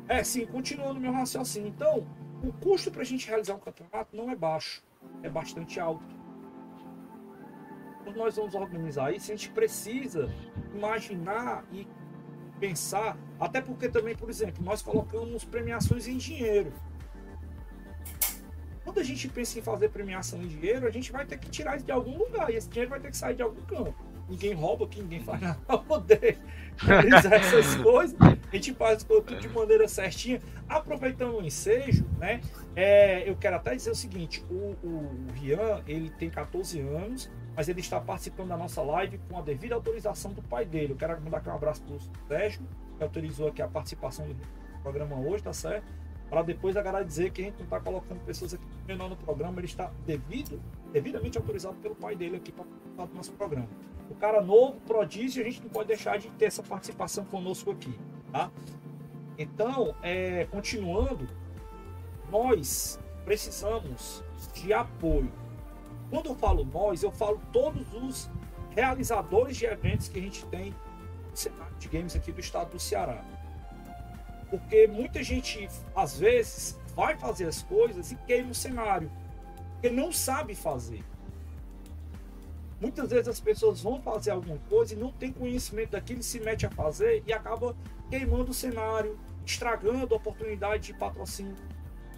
É, sim, continuando meu raciocínio. Então, o custo pra gente realizar um campeonato não é baixo, é bastante alto. Quando nós vamos organizar isso, a gente precisa imaginar e pensar, até porque também, por exemplo, nós colocamos premiações em dinheiro. Quando a gente pensa em fazer premiação em dinheiro, a gente vai ter que tirar isso de algum lugar e esse dinheiro vai ter que sair de algum campo. Ninguém rouba aqui, ninguém faz nada para poder realizar essas coisas. A gente faz tudo de maneira certinha. Aproveitando o ensejo, né? É, eu quero até dizer o seguinte: o, o, o Rian, ele tem 14 anos, mas ele está participando da nossa live com a devida autorização do pai dele. Eu quero mandar aqui um abraço para o Sérgio, que autorizou aqui a participação do programa hoje, tá certo? Para depois a galera dizer que a gente não está colocando pessoas aqui menor no programa, ele está devido, devidamente autorizado pelo pai dele aqui para participar do nosso programa. O cara novo, prodígio, a gente não pode deixar de ter essa participação conosco aqui, tá? Então, é, continuando, nós precisamos de apoio quando eu falo nós, eu falo todos os realizadores de eventos que a gente tem de games aqui do estado do Ceará. Porque muita gente, às vezes, vai fazer as coisas e queima o cenário, porque não sabe fazer. Muitas vezes as pessoas vão fazer alguma coisa e não tem conhecimento daquilo, se mete a fazer e acaba queimando o cenário, estragando a oportunidade de patrocínio,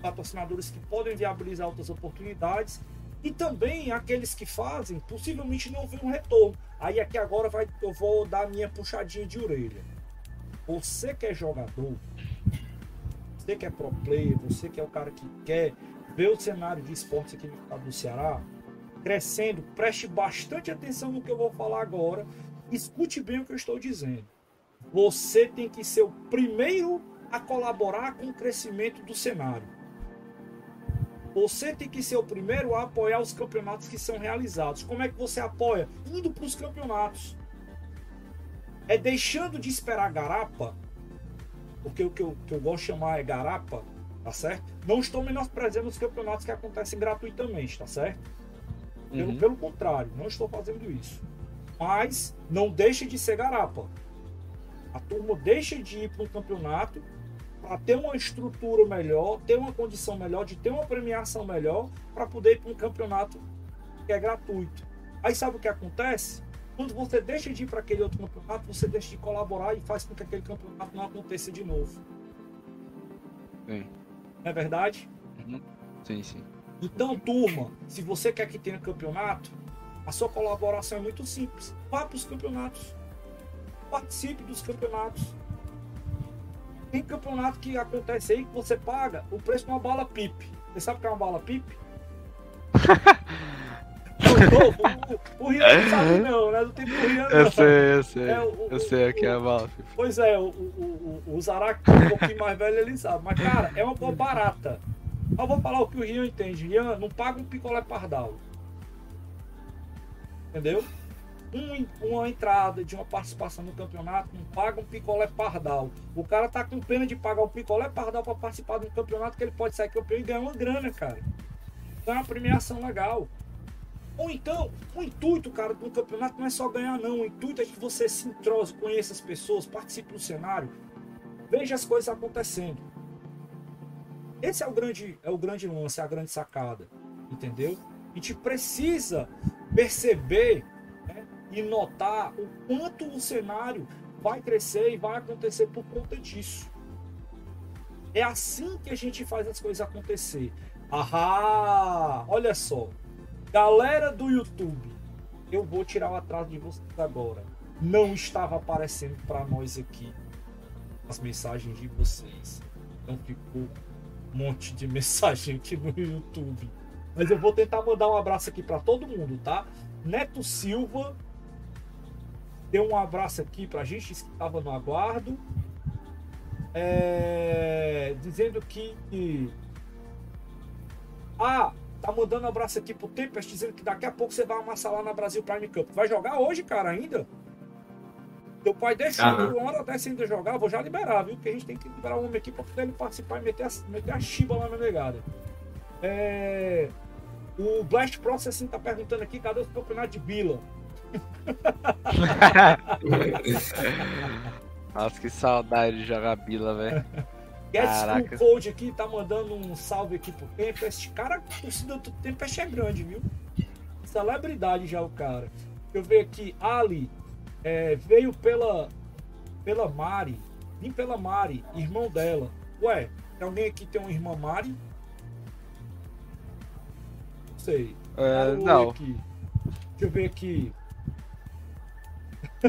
patrocinadores que podem viabilizar outras oportunidades e também aqueles que fazem, possivelmente não vê um retorno. Aí aqui agora vai, eu vou dar a minha puxadinha de orelha. Você que é jogador, você que é pro player, você que é o cara que quer ver o cenário de esportes aqui no do Ceará crescendo, preste bastante atenção no que eu vou falar agora. Escute bem o que eu estou dizendo. Você tem que ser o primeiro a colaborar com o crescimento do cenário. Você tem que ser o primeiro a apoiar os campeonatos que são realizados. Como é que você apoia? Indo para os campeonatos. É deixando de esperar garapa, porque o que eu, que eu gosto de chamar é garapa, tá certo? Não estou menosprezando os campeonatos que acontecem gratuitamente, tá certo? Pelo, uhum. pelo contrário, não estou fazendo isso. Mas não deixe de ser garapa. A turma deixa de ir para um campeonato para ter uma estrutura melhor, ter uma condição melhor, de ter uma premiação melhor, para poder ir para um campeonato que é gratuito. Aí sabe o que acontece? Quando você deixa de ir para aquele outro campeonato, você deixa de colaborar e faz com que aquele campeonato não aconteça de novo. Sim. Não é verdade? Uhum. Sim, sim. Então, turma, se você quer que tenha campeonato, a sua colaboração é muito simples. Vá para os campeonatos. Participe dos campeonatos. Tem campeonato que acontece aí que você paga o preço de uma bala pipe. Você sabe o que é uma bala pipe? o, o, o, Rian não sabe não, né? Não tem pro Rian Eu sei, eu sei. É, o, eu sei aqui é a bala pipe. Pois é, o, o, o, o Zarak, um pouquinho mais velho, ele sabe. Mas, cara, é uma boa barata. Eu vou falar o que o Rian entende. Rian não paga um picolé pardal. Entendeu? Um, uma entrada de uma participação no campeonato não paga um picolé pardal. O cara tá com pena de pagar um picolé pardal para participar de um campeonato que ele pode sair campeão e ganhar uma grana, cara. Então é uma premiação legal. Ou então, o intuito, cara, do campeonato não é só ganhar, não. O intuito é que você se entrose, conheça as pessoas, participe do cenário, veja as coisas acontecendo. Esse é o grande, é o grande lance, é a grande sacada, entendeu? A gente precisa perceber e notar o quanto o cenário vai crescer e vai acontecer por conta disso. É assim que a gente faz as coisas acontecer. Ahá! Olha só. Galera do YouTube, eu vou tirar o atraso de vocês agora. Não estava aparecendo para nós aqui as mensagens de vocês. Então ficou monte de mensagem aqui no YouTube. Mas eu vou tentar mandar um abraço aqui para todo mundo, tá? Neto Silva deu um abraço aqui pra gente que estava no aguardo. É, dizendo que. Ah, tá mandando um abraço aqui pro Tempest, dizendo que daqui a pouco você vai amassar lá na Brasil Prime Cup. Vai jogar hoje, cara, ainda? Teu pai deixou uhum. uma hora dessa ainda jogar, vou já liberar, viu? Porque a gente tem que liberar o homem aqui pra poder ele participar e meter a, meter a chiba lá na negada. É... O Blast Processing tá perguntando aqui, cadê o campeonato de Bila? Nossa, que saudade de jogar Bila, velho. Get Code aqui tá mandando um salve aqui pro Tempest. Cara, torcida do Tempest é grande, viu? Celebridade já o cara. Deixa eu ver aqui, Ali é, veio pela, pela Mari, vim pela Mari, irmão dela. Ué, tem alguém aqui que tem uma irmã Mari? Não sei. É, não. Aqui. Deixa eu ver aqui.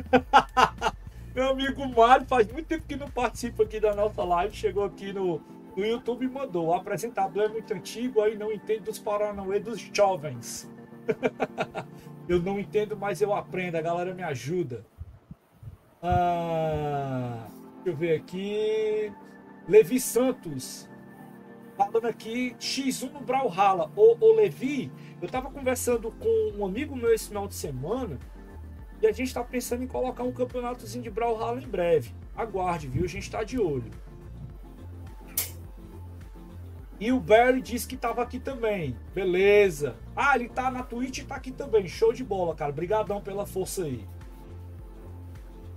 Meu amigo Mário faz muito tempo que não participa aqui da nossa live. Chegou aqui no, no YouTube e mandou. O apresentador é muito antigo, aí não entende dos paranauê dos jovens. eu não entendo, mas eu aprendo. A galera me ajuda. Ah, deixa eu ver aqui. Levi Santos. Falando aqui, X1 no Brawlhalla. Ô, ô Levi, eu tava conversando com um amigo meu esse final de semana. E a gente tá pensando em colocar um campeonatozinho de Brawlhalla em breve. Aguarde, viu? A gente tá de olho. E o Barry disse que tava aqui também. Beleza. Ah, ele tá na Twitch e tá aqui também. Show de bola, cara. Obrigadão pela força aí.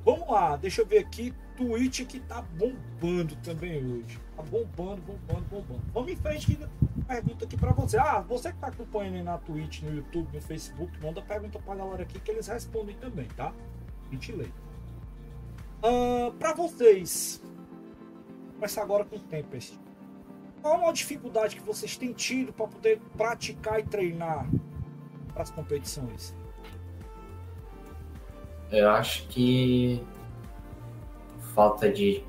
Vamos lá, deixa eu ver aqui. Twitch que tá bombando também hoje. Tá bombando, bombando, bombando. Vamos em frente aqui. Pergunta aqui pra você. Ah, você que tá acompanhando aí na Twitch, no YouTube, no Facebook, manda pergunta pra galera aqui que eles respondem também, tá? A gente lê. Uh, pra vocês. Começar agora com o Tempest. Qual a dificuldade que vocês têm tido para poder praticar e treinar para as competições? Eu acho que falta de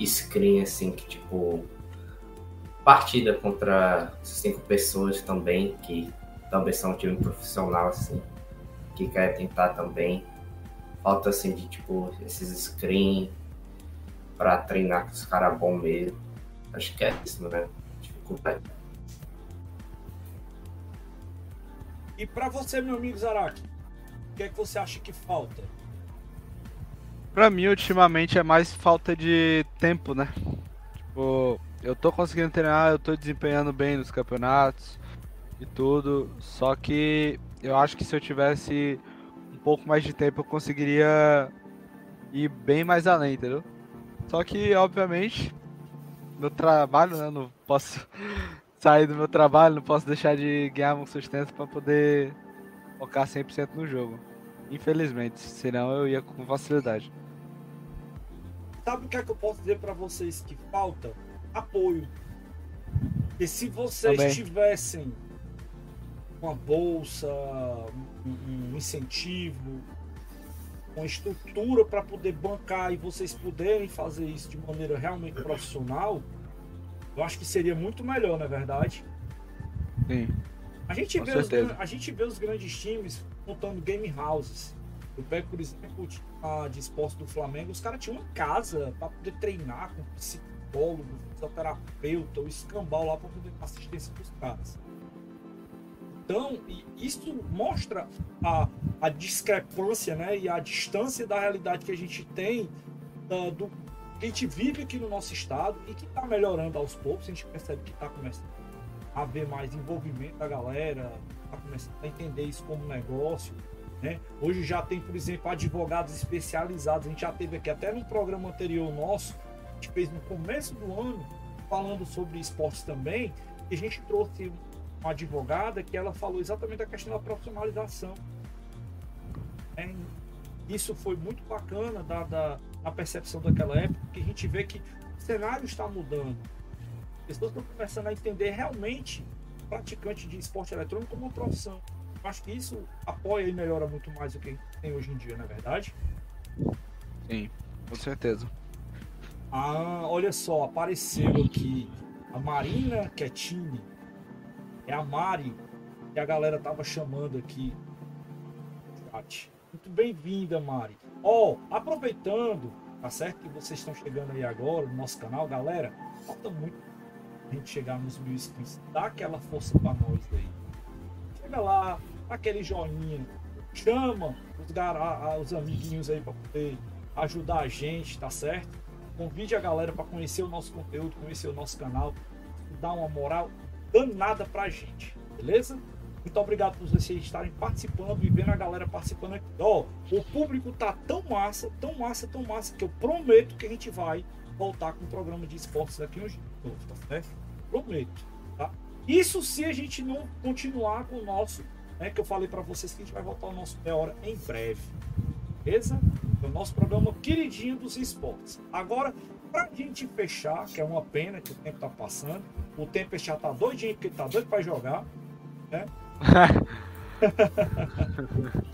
screen, assim, que tipo. Partida contra cinco pessoas também, que também são um time profissional, assim, que quer tentar também. Falta, assim, de tipo, esses screen para treinar com os caras bons mesmo. Acho que é isso, né? Dificuldade. E para você, meu amigo Zaraki, o que é que você acha que falta? Pra mim, ultimamente, é mais falta de tempo, né? Tipo, eu tô conseguindo treinar, eu tô desempenhando bem nos campeonatos e tudo, só que eu acho que se eu tivesse um pouco mais de tempo, eu conseguiria ir bem mais além, entendeu? Só que, obviamente, meu trabalho, né? Não posso sair do meu trabalho, não posso deixar de ganhar um sustento para poder focar 100% no jogo. Infelizmente, senão eu ia com facilidade. Sabe o que é que eu posso dizer para vocês que falta? Apoio. E se vocês Também. tivessem uma bolsa, um, um incentivo, uma estrutura para poder bancar e vocês puderem fazer isso de maneira realmente profissional, eu acho que seria muito melhor, na é verdade. Sim. A gente, vê os, a gente vê os grandes times montando game houses. Eu pego, por exemplo, a de esporte do Flamengo, os caras tinham uma casa para poder treinar com psicólogo, fisioterapeuta, o escambau lá para poder dar assistência para os caras. Então, isso mostra a, a discrepância né, e a distância da realidade que a gente tem uh, do que a gente vive aqui no nosso estado e que está melhorando aos poucos. A gente percebe que está começando a haver mais envolvimento da galera, está começando a entender isso como negócio. Né? Hoje já tem, por exemplo, advogados especializados. A gente já teve aqui até no programa anterior nosso, gente fez no começo do ano, falando sobre esportes também, e a gente trouxe uma advogada que ela falou exatamente da questão da profissionalização. É, isso foi muito bacana da, da, percepção daquela época, que a gente vê que o cenário está mudando. As pessoas estão começando a entender realmente o praticante de esporte eletrônico como uma profissão. Acho que isso apoia e melhora muito mais do que tem hoje em dia, não é verdade? Sim, com certeza. Ah, olha só, apareceu aqui a Marina Quetini é a Mari, que a galera tava chamando aqui. Muito bem-vinda, Mari. Ó, oh, aproveitando, tá certo que vocês estão chegando aí agora no nosso canal, galera, falta muito a gente chegar nos mil inscritos. Dá aquela força para nós aí. Chega lá, aquele joinha, chama os, os amiguinhos aí para poder ajudar a gente, tá certo? Convide a galera para conhecer o nosso conteúdo, conhecer o nosso canal, dar uma moral danada pra gente, beleza? Muito obrigado por vocês estarem participando e vendo a galera participando aqui. Ó, o público tá tão massa, tão massa, tão massa, que eu prometo que a gente vai voltar com o programa de esportes daqui hoje novo, tá certo? Prometo, tá? Isso se a gente não continuar com o nosso, né, que eu falei para vocês que a gente vai voltar ao nosso meia hora em breve. Beleza? É o nosso programa queridinho dos esportes. Agora, Pra gente fechar, que é uma pena que o tempo tá passando, o tempo já tá doidinho, porque tá doido pra jogar, né?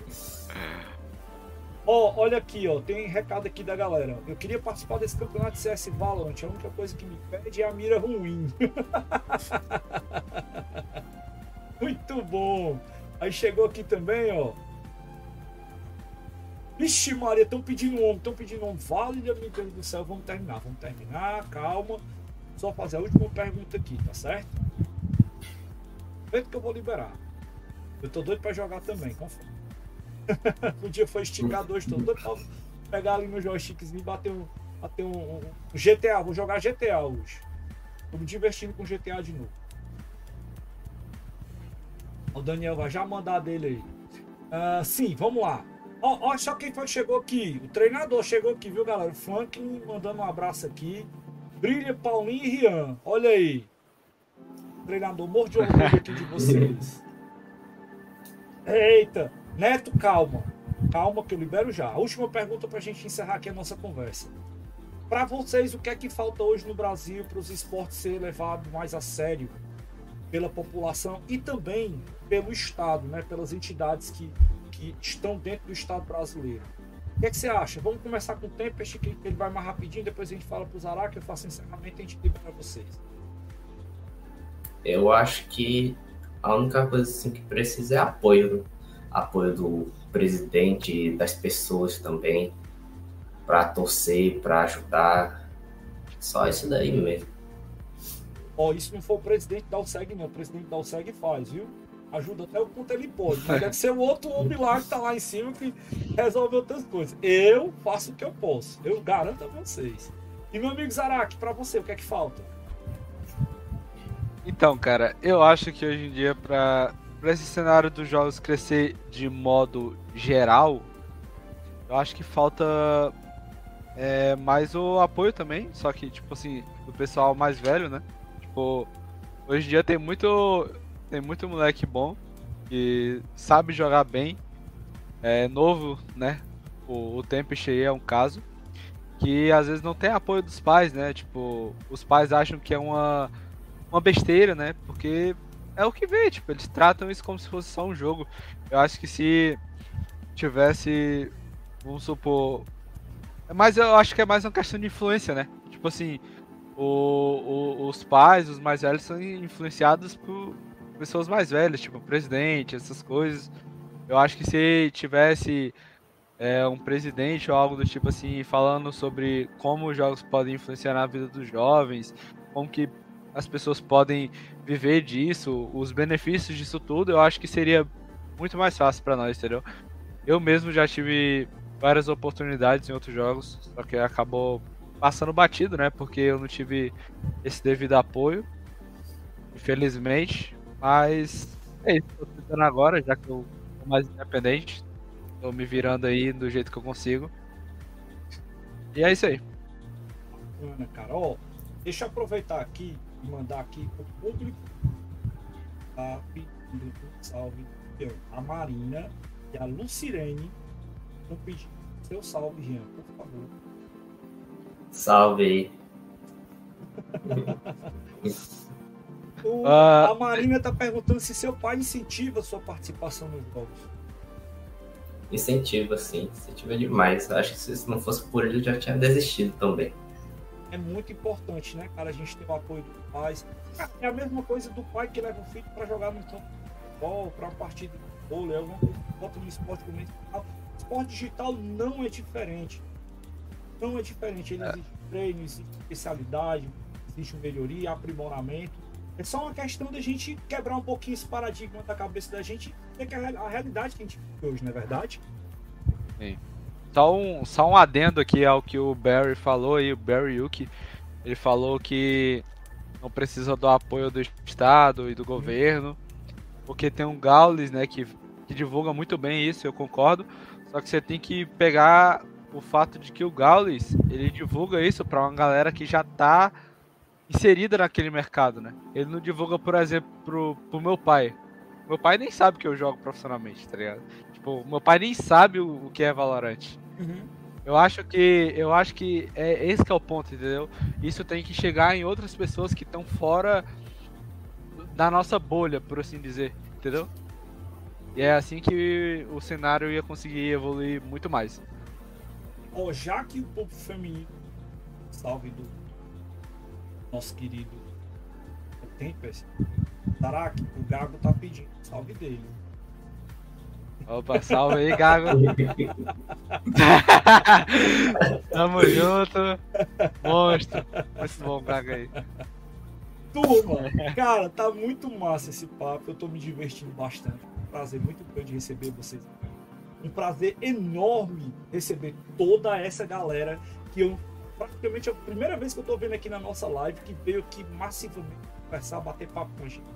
Ó, oh, olha aqui, ó, tem recado aqui da galera. Eu queria participar desse campeonato de CS Valorant. A única coisa que me pede é a mira ruim. Muito bom. Aí chegou aqui também, ó. Vixe, Maria, estão pedindo um homem, estão pedindo homem. Vale, meu Deus do céu, vamos terminar, vamos terminar, calma. Só fazer a última pergunta aqui, tá certo? Feito que eu vou liberar. Eu tô doido pra jogar também, confere. o dia foi esticado hoje, tô doido pra pegar ali no joystickzinho e bater um, bater um, um GTA. Vou jogar GTA hoje. Tô me divertindo com GTA de novo. O Daniel vai já mandar dele aí. Uh, sim, vamos lá. Ó, só quem foi que chegou aqui. O treinador chegou aqui, viu, galera? O Franklin mandando um abraço aqui. Brilha, Paulinho e Rian. Olha aí. O treinador, morro de orgulho aqui de vocês. Eita. Neto, calma. Calma que eu libero já. A última pergunta pra gente encerrar aqui a nossa conversa. Para vocês, o que é que falta hoje no Brasil para os esportes serem levados mais a sério pela população e também pelo Estado, né? pelas entidades que que estão dentro do Estado brasileiro. O que, é que você acha? Vamos começar com o Tempest, que ele vai mais rapidinho, depois a gente fala para o Zará, que eu faço encerramento e a gente liga para vocês. Eu acho que a única coisa assim, que precisa é apoio. Né? Apoio do presidente, das pessoas também, para torcer, para ajudar. Só isso daí mesmo. Ó, oh, isso não foi o presidente da USEG, não. O presidente da USEG faz, viu? Ajuda até o quanto ele pode. Mas deve ser o outro homem lá que tá lá em cima que resolve outras coisas. Eu faço o que eu posso. Eu garanto a vocês. E meu amigo Zarak, para você, o que é que falta? Então, cara, eu acho que hoje em dia, para esse cenário dos jogos crescer de modo geral, eu acho que falta é, mais o apoio também, só que, tipo assim, do pessoal mais velho, né? Tipo, hoje em dia tem muito tem muito moleque bom que sabe jogar bem é, novo, né? O, o Tempest aí é um caso que às vezes não tem apoio dos pais, né? Tipo, os pais acham que é uma, uma besteira, né? Porque é o que vê, tipo, eles tratam isso como se fosse só um jogo. Eu acho que se tivesse, vamos supor. Mas eu acho que é mais uma questão de influência, né? Tipo assim, o, o, os pais, os mais velhos, são influenciados por pessoas mais velhas, tipo presidente, essas coisas. Eu acho que se tivesse é, um presidente ou algo do tipo assim, falando sobre como os jogos podem influenciar na vida dos jovens, como que as pessoas podem viver disso, os benefícios disso tudo, eu acho que seria muito mais fácil para nós, entendeu? Eu mesmo já tive várias oportunidades em outros jogos, só que acabou passando batido, né? Porque eu não tive esse devido apoio, infelizmente. Mas é isso, tô tentando agora, já que eu sou mais independente. Tô me virando aí do jeito que eu consigo. E é isso aí. Bacana, cara. Ó, deixa eu aproveitar aqui e mandar aqui pro público. Tá pedindo um salve. A Marina e a Lucirene estão pedindo seu salve, Jean, por favor. Salve aí. o, uh... A Marina tá perguntando se seu pai incentiva a sua participação nos jogos. Incentiva, sim. Incentiva demais. Acho que se não fosse por ele, eu já tinha desistido também. É muito importante, né, cara, a gente ter o apoio dos pais. É a mesma coisa do pai que leva o filho para jogar no campo de futebol, para uma partida de vôlei, alguma coisa que bota no esporte convencional. Esporte digital não é diferente. Não é diferente. Ele é. existe treino, existe especialidade, existe melhoria, aprimoramento. É só uma questão da gente quebrar um pouquinho esse paradigma da cabeça da gente e que é a realidade que a gente vive hoje, não é verdade? Sim. Só um, só um adendo aqui ao que o Barry falou aí, o Barry Yuki. Ele falou que não precisa do apoio do Estado e do governo, porque tem um Gaules, né, que, que divulga muito bem isso, eu concordo. Só que você tem que pegar o fato de que o Gaules, ele divulga isso para uma galera que já tá inserida naquele mercado, né? Ele não divulga, por exemplo, pro, pro meu pai. Meu pai nem sabe que eu jogo profissionalmente, tá ligado? Tipo, meu pai nem sabe o, o que é Valorant. Uhum. Eu acho que eu acho que é esse que é o ponto, entendeu? Isso tem que chegar em outras pessoas que estão fora da nossa bolha, por assim dizer, entendeu? E é assim que o cenário ia conseguir evoluir muito mais. Oh, já que o povo feminino, salve do nosso querido Tempest, Tarak, o Gago tá pedindo salve dele. Opa, salve aí, Gago. Tamo junto. Monstro. Muito bom, Gago aí. Turma, cara, tá muito massa esse papo. Eu tô me divertindo bastante. Um prazer muito grande receber vocês. Um prazer enorme receber toda essa galera que eu praticamente é a primeira vez que eu tô vendo aqui na nossa live que veio aqui massivamente conversar, bater papo com a gente.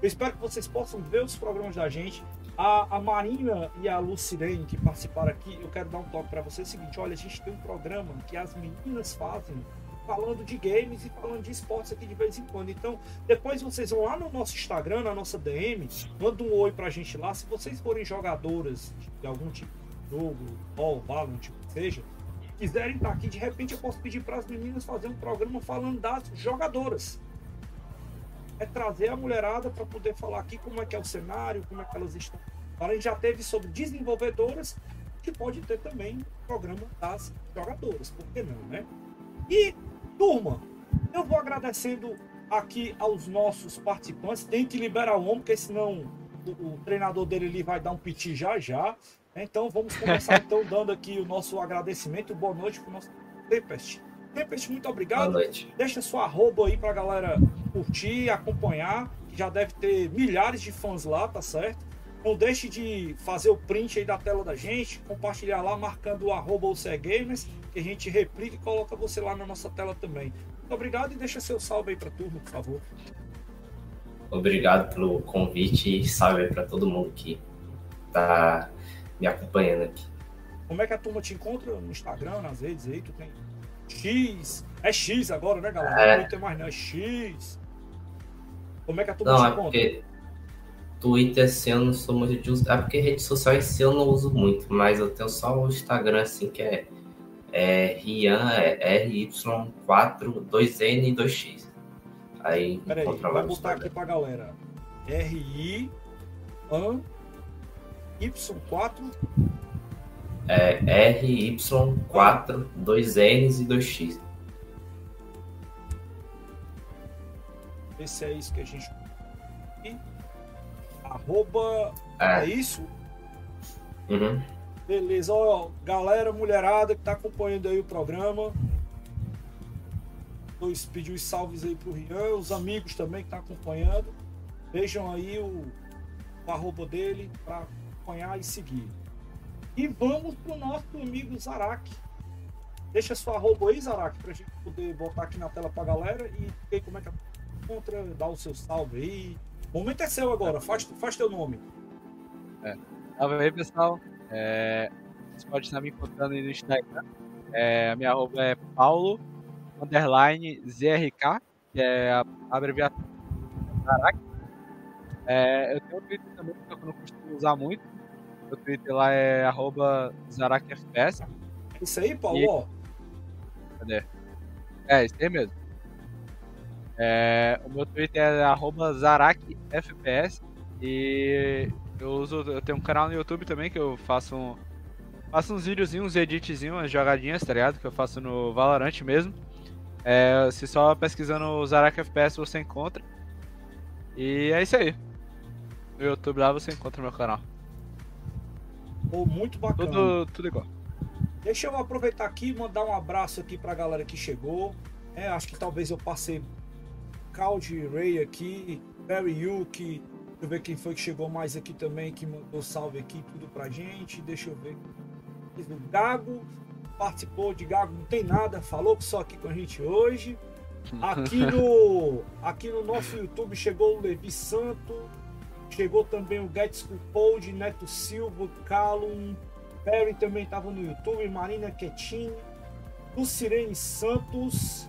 Eu espero que vocês possam ver os programas da gente. A, a Marina e a Lucirene que participaram aqui, eu quero dar um toque para vocês. É o seguinte: olha, a gente tem um programa que as meninas fazem falando de games e falando de esportes aqui de vez em quando. Então, depois vocês vão lá no nosso Instagram, na nossa DM, manda um oi pra gente lá. Se vocês forem jogadoras de algum tipo de jogo, ou Valorant, tipo seja, quiserem estar aqui, de repente eu posso pedir para as meninas fazer um programa falando das jogadoras. É trazer a mulherada para poder falar aqui como é que é o cenário, como é que elas estão. A gente já teve sobre desenvolvedoras, que pode ter também programa das jogadoras, por que não, né? E, turma, eu vou agradecendo aqui aos nossos participantes. Tem que liberar o homem, porque senão o, o treinador dele ali vai dar um piti já já. Então vamos começar então dando aqui o nosso agradecimento. Boa noite para o nosso Tempest. Tempest, muito obrigado. Boa noite. Deixa sua arroba aí para a galera curtir, acompanhar, que já deve ter milhares de fãs lá, tá certo? Não deixe de fazer o print aí da tela da gente, compartilhar lá, marcando o arroba Gamers, que a gente replica e coloca você lá na nossa tela também. Muito obrigado e deixa seu salve aí para turma, por favor. Obrigado pelo convite e salve aí para todo mundo que tá me acompanhando aqui. Como é que a turma te encontra no Instagram, nas redes aí? Tu tem X. É X agora, né, galera? É. Não tem mais, não. É X. Como é que a turma não, te é encontra? Twitter, assim, eu não sou muito de usar. É porque rede social em si eu não uso muito, mas eu tenho só o Instagram, assim, que é, é Rian, é RY4, 2N e 2X. Aí, Peraí, vou botar aqui pra galera. RI, AN, Y4. É RY4, 2Ns e 2X. Esse é isso que a gente. Arroba. É, é isso? Uhum. Beleza, ó, galera, mulherada que tá acompanhando aí o programa. Dois pediu os salves aí pro Rian, os amigos também que tá acompanhando. Vejam aí o, o arroba dele para acompanhar e seguir. E vamos pro nosso amigo Zarak. Deixa sua arroba aí, Zarak, pra gente poder botar aqui na tela pra galera e ver como é que encontra, dá o seu salve aí. O momento é seu agora, faz, faz teu nome. É. Salve aí, pessoal. É, você pode estar me encontrando aí no Instagram. É, a minha arroba é Paulo underline ZRK, que é a abreviatura Zarak. É, eu tenho o Twitter também, que eu não costumo usar muito. O Twitter lá é. É isso aí, Paulo? E... Cadê? É, isso aí mesmo. É, o meu Twitter é arroba ZarakFPS. E eu uso. Eu tenho um canal no YouTube também que eu faço um, faço uns videozinhos, uns editzinhos, umas jogadinhas, tá ligado? Que eu faço no Valorant mesmo. É, se só pesquisando o Zarak FPS você encontra. E é isso aí. No YouTube lá você encontra o meu canal. Oh, muito bacana. Tudo, tudo igual. Deixa eu aproveitar aqui e mandar um abraço aqui pra galera que chegou. É, acho que talvez eu passei Caldi Ray aqui, Barry Yuki. Deixa eu ver quem foi que chegou mais aqui também, que mandou salve aqui, tudo pra gente. Deixa eu ver. O Gago participou de Gago, não tem nada, falou só aqui com a gente hoje. Aqui no, aqui no nosso YouTube chegou o Levi Santo, chegou também o Gets Cupold, Neto Silva, Calum, Perry também estava no YouTube, Marina Quetini, Lucirene Santos,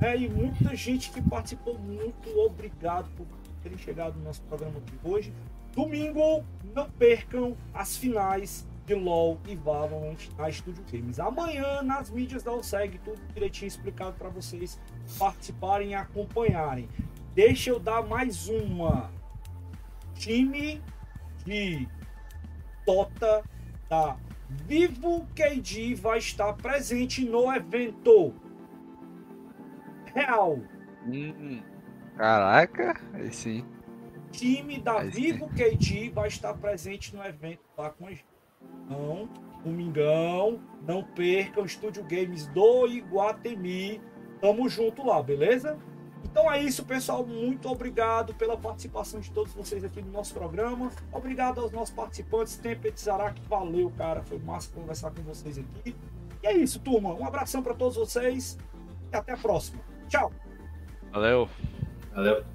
é, e muita gente que participou. Muito obrigado por terem chegado no nosso programa aqui hoje. Domingo, não percam as finais de LoL e Valorant na Studio Games. Amanhã, nas mídias da OSEG, tudo direitinho explicado para vocês participarem e acompanharem. Deixa eu dar mais uma. Time de Dota da Vivo KD vai estar presente no evento. Real. Hum, caraca, aí sim. Time da Vivo. KD vai estar presente no evento lá com a gente. Então, domingão, não percam Estúdio Games do Iguatemi. Tamo junto lá, beleza? Então é isso, pessoal. Muito obrigado pela participação de todos vocês aqui no nosso programa. Obrigado aos nossos participantes. Tempet Zarak, valeu, cara. Foi massa conversar com vocês aqui. E é isso, turma. Um abração para todos vocês e até a próxima. Tchau. Valeu. Valeu.